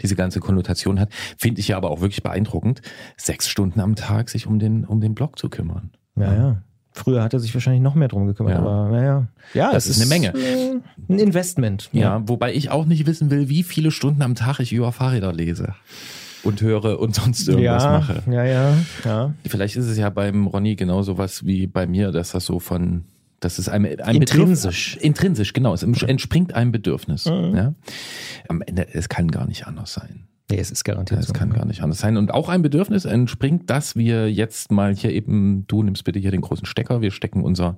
diese ganze Konnotation hat, finde ich ja aber auch wirklich beeindruckend, sechs Stunden am Tag sich um den um den Blog zu kümmern. Ja, ja. Früher hat er sich wahrscheinlich noch mehr drum gekümmert, Ja. aber naja. Ja, Das es ist eine Menge. Ein Investment. Ja, wobei ich auch nicht wissen will, wie viele Stunden am Tag ich über Fahrräder lese und höre und sonst irgendwas ja, mache. ja, ja, ja. Vielleicht ist es ja beim Ronny genauso was wie bei mir, dass das so von, das ist einem, ein Intrinsisch. Bedürf- intrinsisch, genau. Es entspringt einem Bedürfnis. Mhm. Ja? Am Ende, es kann gar nicht anders sein. Nee, es ist garantiert Das so. kann gar nicht anders sein. Und auch ein Bedürfnis entspringt, dass wir jetzt mal hier eben, du nimmst bitte hier den großen Stecker, wir stecken unser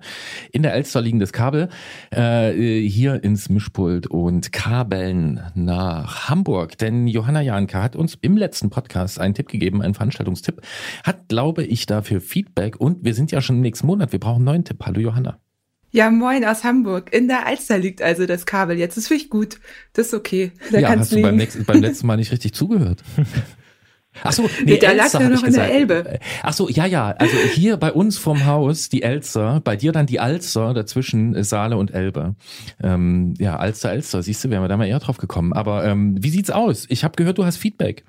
in der Elster liegendes Kabel äh, hier ins Mischpult und kabeln nach Hamburg. Denn Johanna Janke hat uns im letzten Podcast einen Tipp gegeben, einen Veranstaltungstipp, hat, glaube ich, dafür Feedback und wir sind ja schon im nächsten Monat, wir brauchen einen neuen Tipp. Hallo Johanna. Ja, moin aus Hamburg. In der Alster liegt also das Kabel jetzt. Das finde ich gut. Das ist okay. Da ja, kann's hast du beim, nächsten, beim letzten Mal nicht richtig zugehört. Ach so, nee, Nee, der lag Elster ja hab noch in der gesagt. Elbe. Ach so, ja, ja. Also hier bei uns vom Haus die Elster, bei dir dann die Alster, dazwischen Saale und Elbe. Ähm, ja, Alster, Elster, siehst du, wären wir da mal eher drauf gekommen. Aber ähm, wie sieht's aus? Ich habe gehört, du hast Feedback.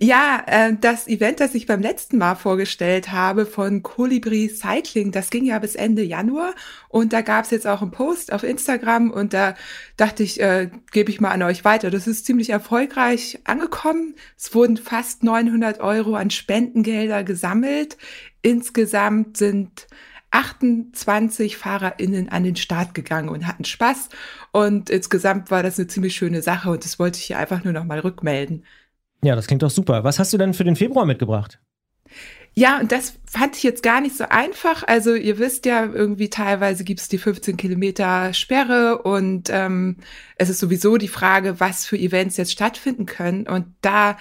Ja, äh, das Event, das ich beim letzten Mal vorgestellt habe von Colibri Cycling, das ging ja bis Ende Januar und da gab's jetzt auch einen Post auf Instagram und da dachte ich, äh, gebe ich mal an euch weiter. Das ist ziemlich erfolgreich angekommen. Es wurden fast 900 Euro an Spendengelder gesammelt. Insgesamt sind 28 FahrerInnen an den Start gegangen und hatten Spaß. Und insgesamt war das eine ziemlich schöne Sache und das wollte ich hier einfach nur noch mal rückmelden. Ja, das klingt doch super. Was hast du denn für den Februar mitgebracht? Ja, und das fand ich jetzt gar nicht so einfach. Also ihr wisst ja, irgendwie teilweise gibt's die 15 Kilometer Sperre und ähm, es ist sowieso die Frage, was für Events jetzt stattfinden können. Und da,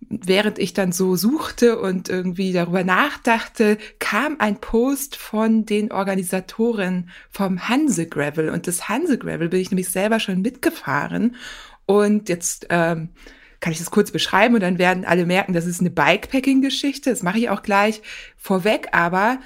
während ich dann so suchte und irgendwie darüber nachdachte, kam ein Post von den Organisatoren vom Hanse Gravel. Und das Hanse Gravel bin ich nämlich selber schon mitgefahren. Und jetzt ähm, kann ich das kurz beschreiben und dann werden alle merken, das ist eine Bikepacking-Geschichte. Das mache ich auch gleich vorweg, aber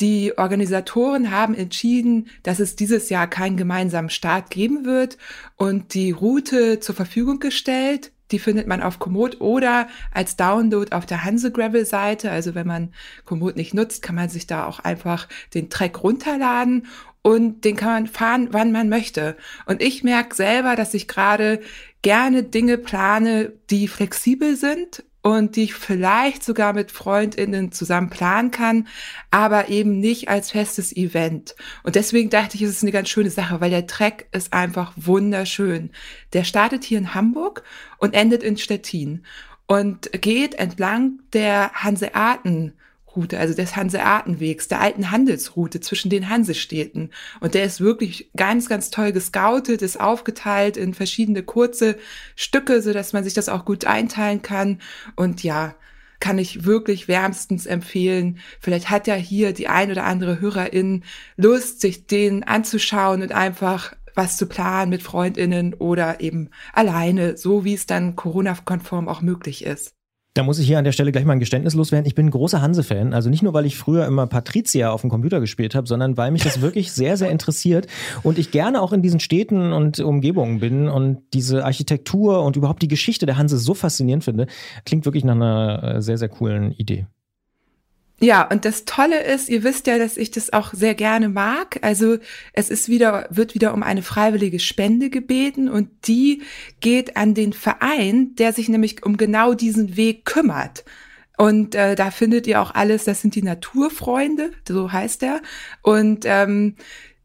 die Organisatoren haben entschieden, dass es dieses Jahr keinen gemeinsamen Start geben wird und die Route zur Verfügung gestellt. Die findet man auf Komoot oder als Download auf der Hanse Gravel Seite. Also wenn man Komoot nicht nutzt, kann man sich da auch einfach den Track runterladen und den kann man fahren, wann man möchte. Und ich merke selber, dass ich gerade gerne Dinge plane, die flexibel sind und die ich vielleicht sogar mit FreundInnen zusammen planen kann, aber eben nicht als festes Event. Und deswegen dachte ich, es ist eine ganz schöne Sache, weil der Track ist einfach wunderschön. Der startet hier in Hamburg und endet in Stettin und geht entlang der Hanseaten Route, also des Hanseatenwegs, der alten Handelsroute zwischen den Hansestädten. Und der ist wirklich ganz, ganz toll gescoutet, ist aufgeteilt in verschiedene kurze Stücke, so dass man sich das auch gut einteilen kann. Und ja, kann ich wirklich wärmstens empfehlen. Vielleicht hat ja hier die ein oder andere Hörerin Lust, sich den anzuschauen und einfach was zu planen mit Freundinnen oder eben alleine, so wie es dann Corona-konform auch möglich ist. Da muss ich hier an der Stelle gleich mal ein Geständnis loswerden. Ich bin ein großer Hanse-Fan. Also nicht nur, weil ich früher immer Patricia auf dem Computer gespielt habe, sondern weil mich das wirklich sehr, sehr interessiert und ich gerne auch in diesen Städten und Umgebungen bin und diese Architektur und überhaupt die Geschichte der Hanse so faszinierend finde. Klingt wirklich nach einer äh, sehr, sehr coolen Idee. Ja, und das Tolle ist, ihr wisst ja, dass ich das auch sehr gerne mag. Also es ist wieder, wird wieder um eine freiwillige Spende gebeten und die geht an den Verein, der sich nämlich um genau diesen Weg kümmert. Und äh, da findet ihr auch alles, das sind die Naturfreunde, so heißt er. Und ähm,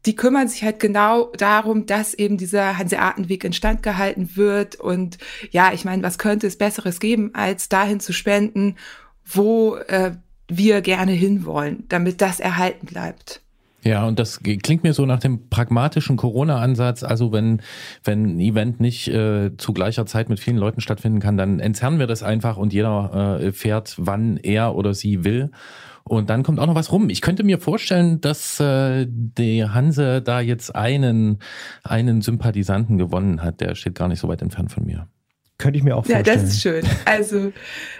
die kümmern sich halt genau darum, dass eben dieser Hanseatenweg instand gehalten wird. Und ja, ich meine, was könnte es Besseres geben, als dahin zu spenden, wo äh, wir gerne hinwollen, damit das erhalten bleibt. Ja, und das klingt mir so nach dem pragmatischen Corona-Ansatz. Also wenn, wenn ein Event nicht äh, zu gleicher Zeit mit vielen Leuten stattfinden kann, dann entzerren wir das einfach und jeder äh, fährt, wann er oder sie will. Und dann kommt auch noch was rum. Ich könnte mir vorstellen, dass äh, die Hanse da jetzt einen, einen Sympathisanten gewonnen hat. Der steht gar nicht so weit entfernt von mir. Könnte ich mir auch Ja, vorstellen. das ist schön. Also,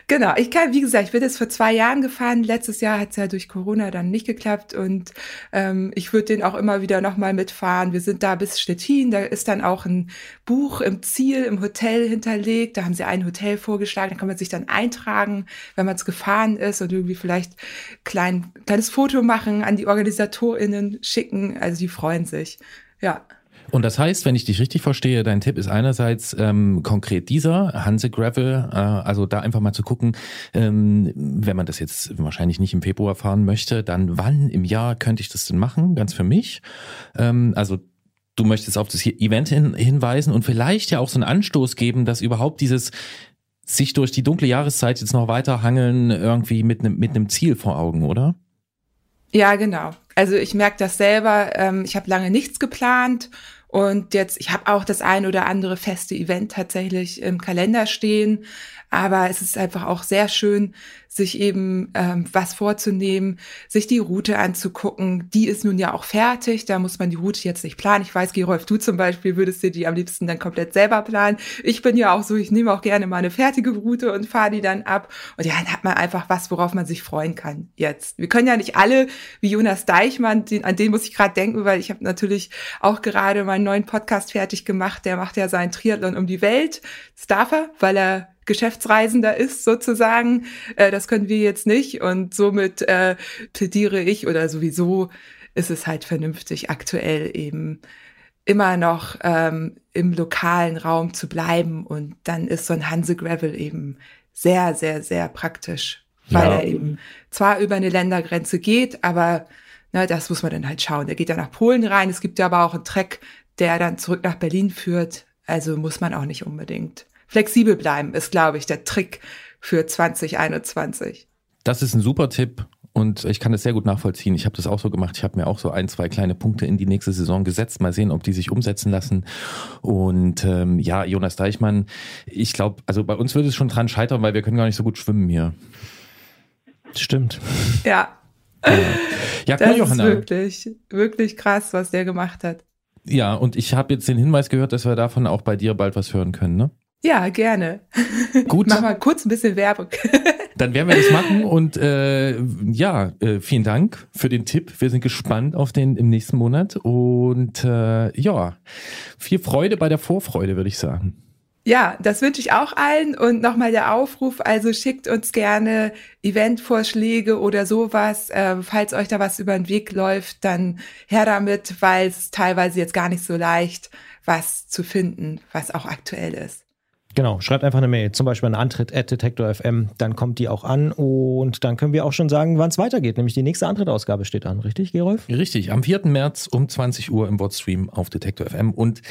genau. Ich kann, wie gesagt, ich bin jetzt vor zwei Jahren gefahren. Letztes Jahr hat es ja durch Corona dann nicht geklappt und ähm, ich würde den auch immer wieder nochmal mitfahren. Wir sind da bis Stettin. Da ist dann auch ein Buch im Ziel, im Hotel hinterlegt. Da haben sie ein Hotel vorgeschlagen. Da kann man sich dann eintragen, wenn man es gefahren ist und irgendwie vielleicht klein, kleines Foto machen, an die OrganisatorInnen schicken. Also die freuen sich. Ja. Und das heißt, wenn ich dich richtig verstehe, dein Tipp ist einerseits ähm, konkret dieser, Hanse Gravel, äh, also da einfach mal zu gucken, ähm, wenn man das jetzt wahrscheinlich nicht im Februar fahren möchte, dann wann im Jahr könnte ich das denn machen, ganz für mich. Ähm, also du möchtest auf das Event hin, hinweisen und vielleicht ja auch so einen Anstoß geben, dass überhaupt dieses sich durch die dunkle Jahreszeit jetzt noch weiter hangeln, irgendwie mit einem mit Ziel vor Augen, oder? Ja, genau. Also ich merke das selber. Ähm, ich habe lange nichts geplant und jetzt, ich habe auch das ein oder andere feste Event tatsächlich im Kalender stehen. Aber es ist einfach auch sehr schön, sich eben ähm, was vorzunehmen, sich die Route anzugucken. Die ist nun ja auch fertig, da muss man die Route jetzt nicht planen. Ich weiß, Gerolf, du zum Beispiel würdest dir die am liebsten dann komplett selber planen. Ich bin ja auch so, ich nehme auch gerne mal eine fertige Route und fahre die dann ab. Und ja, dann hat man einfach was, worauf man sich freuen kann jetzt. Wir können ja nicht alle, wie Jonas Deichmann, den, an den muss ich gerade denken, weil ich habe natürlich auch gerade meinen neuen Podcast fertig gemacht. Der macht ja seinen Triathlon um die Welt. Das darf er, weil er Geschäftsreisender ist sozusagen. Äh, das können wir jetzt nicht und somit äh, plädiere ich oder sowieso ist es halt vernünftig aktuell eben immer noch ähm, im lokalen Raum zu bleiben und dann ist so ein Hanse Gravel eben sehr, sehr, sehr praktisch, weil Ja. er eben zwar über eine Ländergrenze geht, aber na, das muss man dann halt schauen. Der geht ja nach Polen rein. Es gibt ja aber auch einen Track, der dann zurück nach Berlin führt. Also muss man auch nicht unbedingt. Flexibel bleiben ist, glaube ich, der Trick für 2021. Das ist ein super Tipp und ich kann das sehr gut nachvollziehen. Ich habe das auch so gemacht. Ich habe mir auch so ein, zwei kleine Punkte in die nächste Saison gesetzt. Mal sehen, ob die sich umsetzen lassen. Und ähm, ja, Jonas Deichmann, ich glaube, also bei uns würde es schon dran scheitern, weil wir können gar nicht so gut schwimmen hier. Stimmt. Ja, Ja, das cool, ist Johanna. wirklich, wirklich krass, was der gemacht hat. Ja, und ich habe jetzt den Hinweis gehört, dass wir davon auch bei dir bald was hören können, ne? Ja, gerne. Gut. Mach mal kurz ein bisschen Werbung. Dann werden wir das machen und äh, ja, äh, vielen Dank für den Tipp. Wir sind gespannt auf den im nächsten Monat und äh, ja, viel Freude bei der Vorfreude, würde ich sagen. Ja, das wünsche ich auch allen und nochmal der Aufruf, also schickt uns gerne Eventvorschläge oder sowas. Äh, falls euch da was über den Weg läuft, dann her damit, weil es teilweise jetzt gar nicht so leicht, was zu finden, was auch aktuell ist. Genau, schreibt einfach eine Mail, zum Beispiel an Antritt at Detektor FM, dann kommt die auch an und dann können wir auch schon sagen, wann es weitergeht. Nämlich die nächste Antrittausgabe steht an, richtig, Gerolf? Richtig, am 4. März um 20 Uhr im Wordstream auf Detektor FM und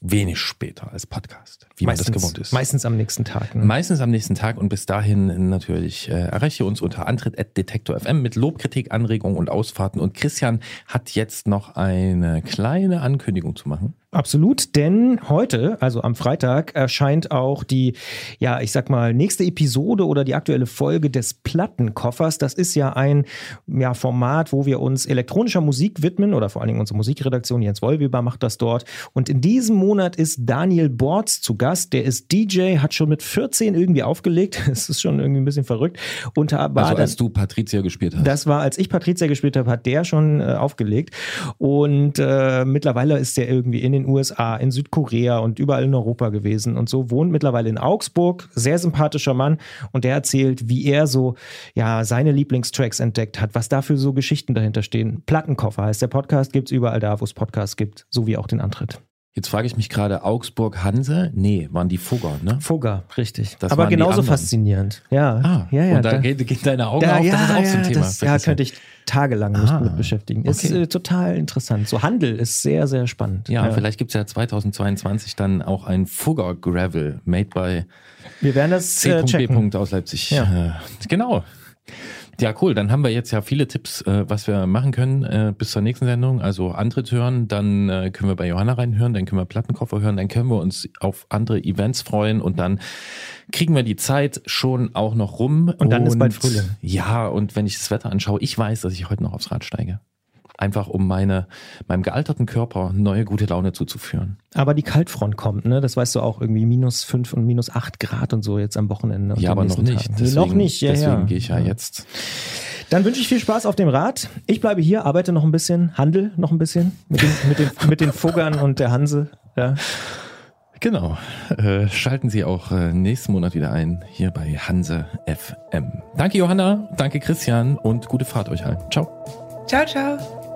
wenig später als Podcast, wie man das gewohnt ist. Meistens am nächsten Tag. Ne? Meistens am nächsten Tag und bis dahin natürlich äh, erreiche uns unter Antritt FM mit Lob, Kritik, Anregungen und Ausfahrten. Und Christian hat jetzt noch eine kleine Ankündigung zu machen. Absolut, denn heute, also am Freitag, erscheint auch die, ja, ich sag mal, nächste Episode oder die aktuelle Folge des Plattenkoffers. Das ist ja ein ja, Format, wo wir uns elektronischer Musik widmen oder vor allen Dingen unsere Musikredaktion, Jens Wollweber macht das dort. Und in diesem Monat ist Daniel Borz zu Gast. Der ist DJ, hat schon mit 14 irgendwie aufgelegt. Das ist schon irgendwie ein bisschen verrückt. Und war Also dann- als du Patricia gespielt hast. das war, als ich Patricia gespielt habe, hat der schon äh, aufgelegt. Und äh, mittlerweile ist der irgendwie in den USA, in Südkorea und überall in Europa gewesen und so, wohnt mittlerweile in Augsburg. Sehr sympathischer Mann. Und der erzählt, wie er so, ja, seine Lieblingstracks entdeckt hat, was da für so Geschichten dahinter stehen. Plattenkoffer heißt der Podcast, gibt's überall da, wo es Podcasts gibt, so wie auch den Antritt. Jetzt frage ich mich gerade, Augsburg Hanse? Nee, waren die Fugger, ne? Fugger, richtig. Das Aber genauso faszinierend. Ja, Ah, ja, ja. und da, da- gehen, gehen deine Augen Ja, auf, ja, das ist auch so ein ja, Thema. das, ja, könnte ich tagelang Ah, mit beschäftigen. Ist okay. äh, total interessant. So Handel ist sehr, sehr spannend. Ja, vielleicht gibt's ja 2022 dann auch ein Fugger Gravel, made by Wir werden das äh. C.B. aus Leipzig. Ja. Äh, genau. Ja, cool. Dann haben wir jetzt ja viele Tipps, äh, was wir machen können äh, bis zur nächsten Sendung. Also Antritt hören, dann äh, können wir bei Johanna reinhören, dann können wir Plattenkoffer hören, dann können wir uns auf andere Events freuen und dann kriegen wir die Zeit schon auch noch rum. Und dann ist bald Frühling. Ja, und wenn ich das Wetter anschaue, ich weiß, dass ich heute noch aufs Rad steige. Einfach um meine, meinem gealterten Körper neue gute Laune zuzuführen. Aber die Kaltfront kommt, ne? Das weißt du auch, irgendwie minus fünf und minus acht Grad und so jetzt am Wochenende. ja, aber noch nicht. Deswegen, noch nicht, ja, Deswegen ja. gehe ich ja, jetzt. Dann wünsche ich viel Spaß auf dem Rad. Ich bleibe hier, arbeite noch ein bisschen, handel noch ein bisschen mit den, mit den, mit den Fuggern und der Hanse. Ja. Genau. Äh, schalten Sie auch äh, nächsten Monat wieder ein, hier bei Hanse FM. Danke Johanna, danke Christian und gute Fahrt euch allen. Ciao. Ciao, ciao.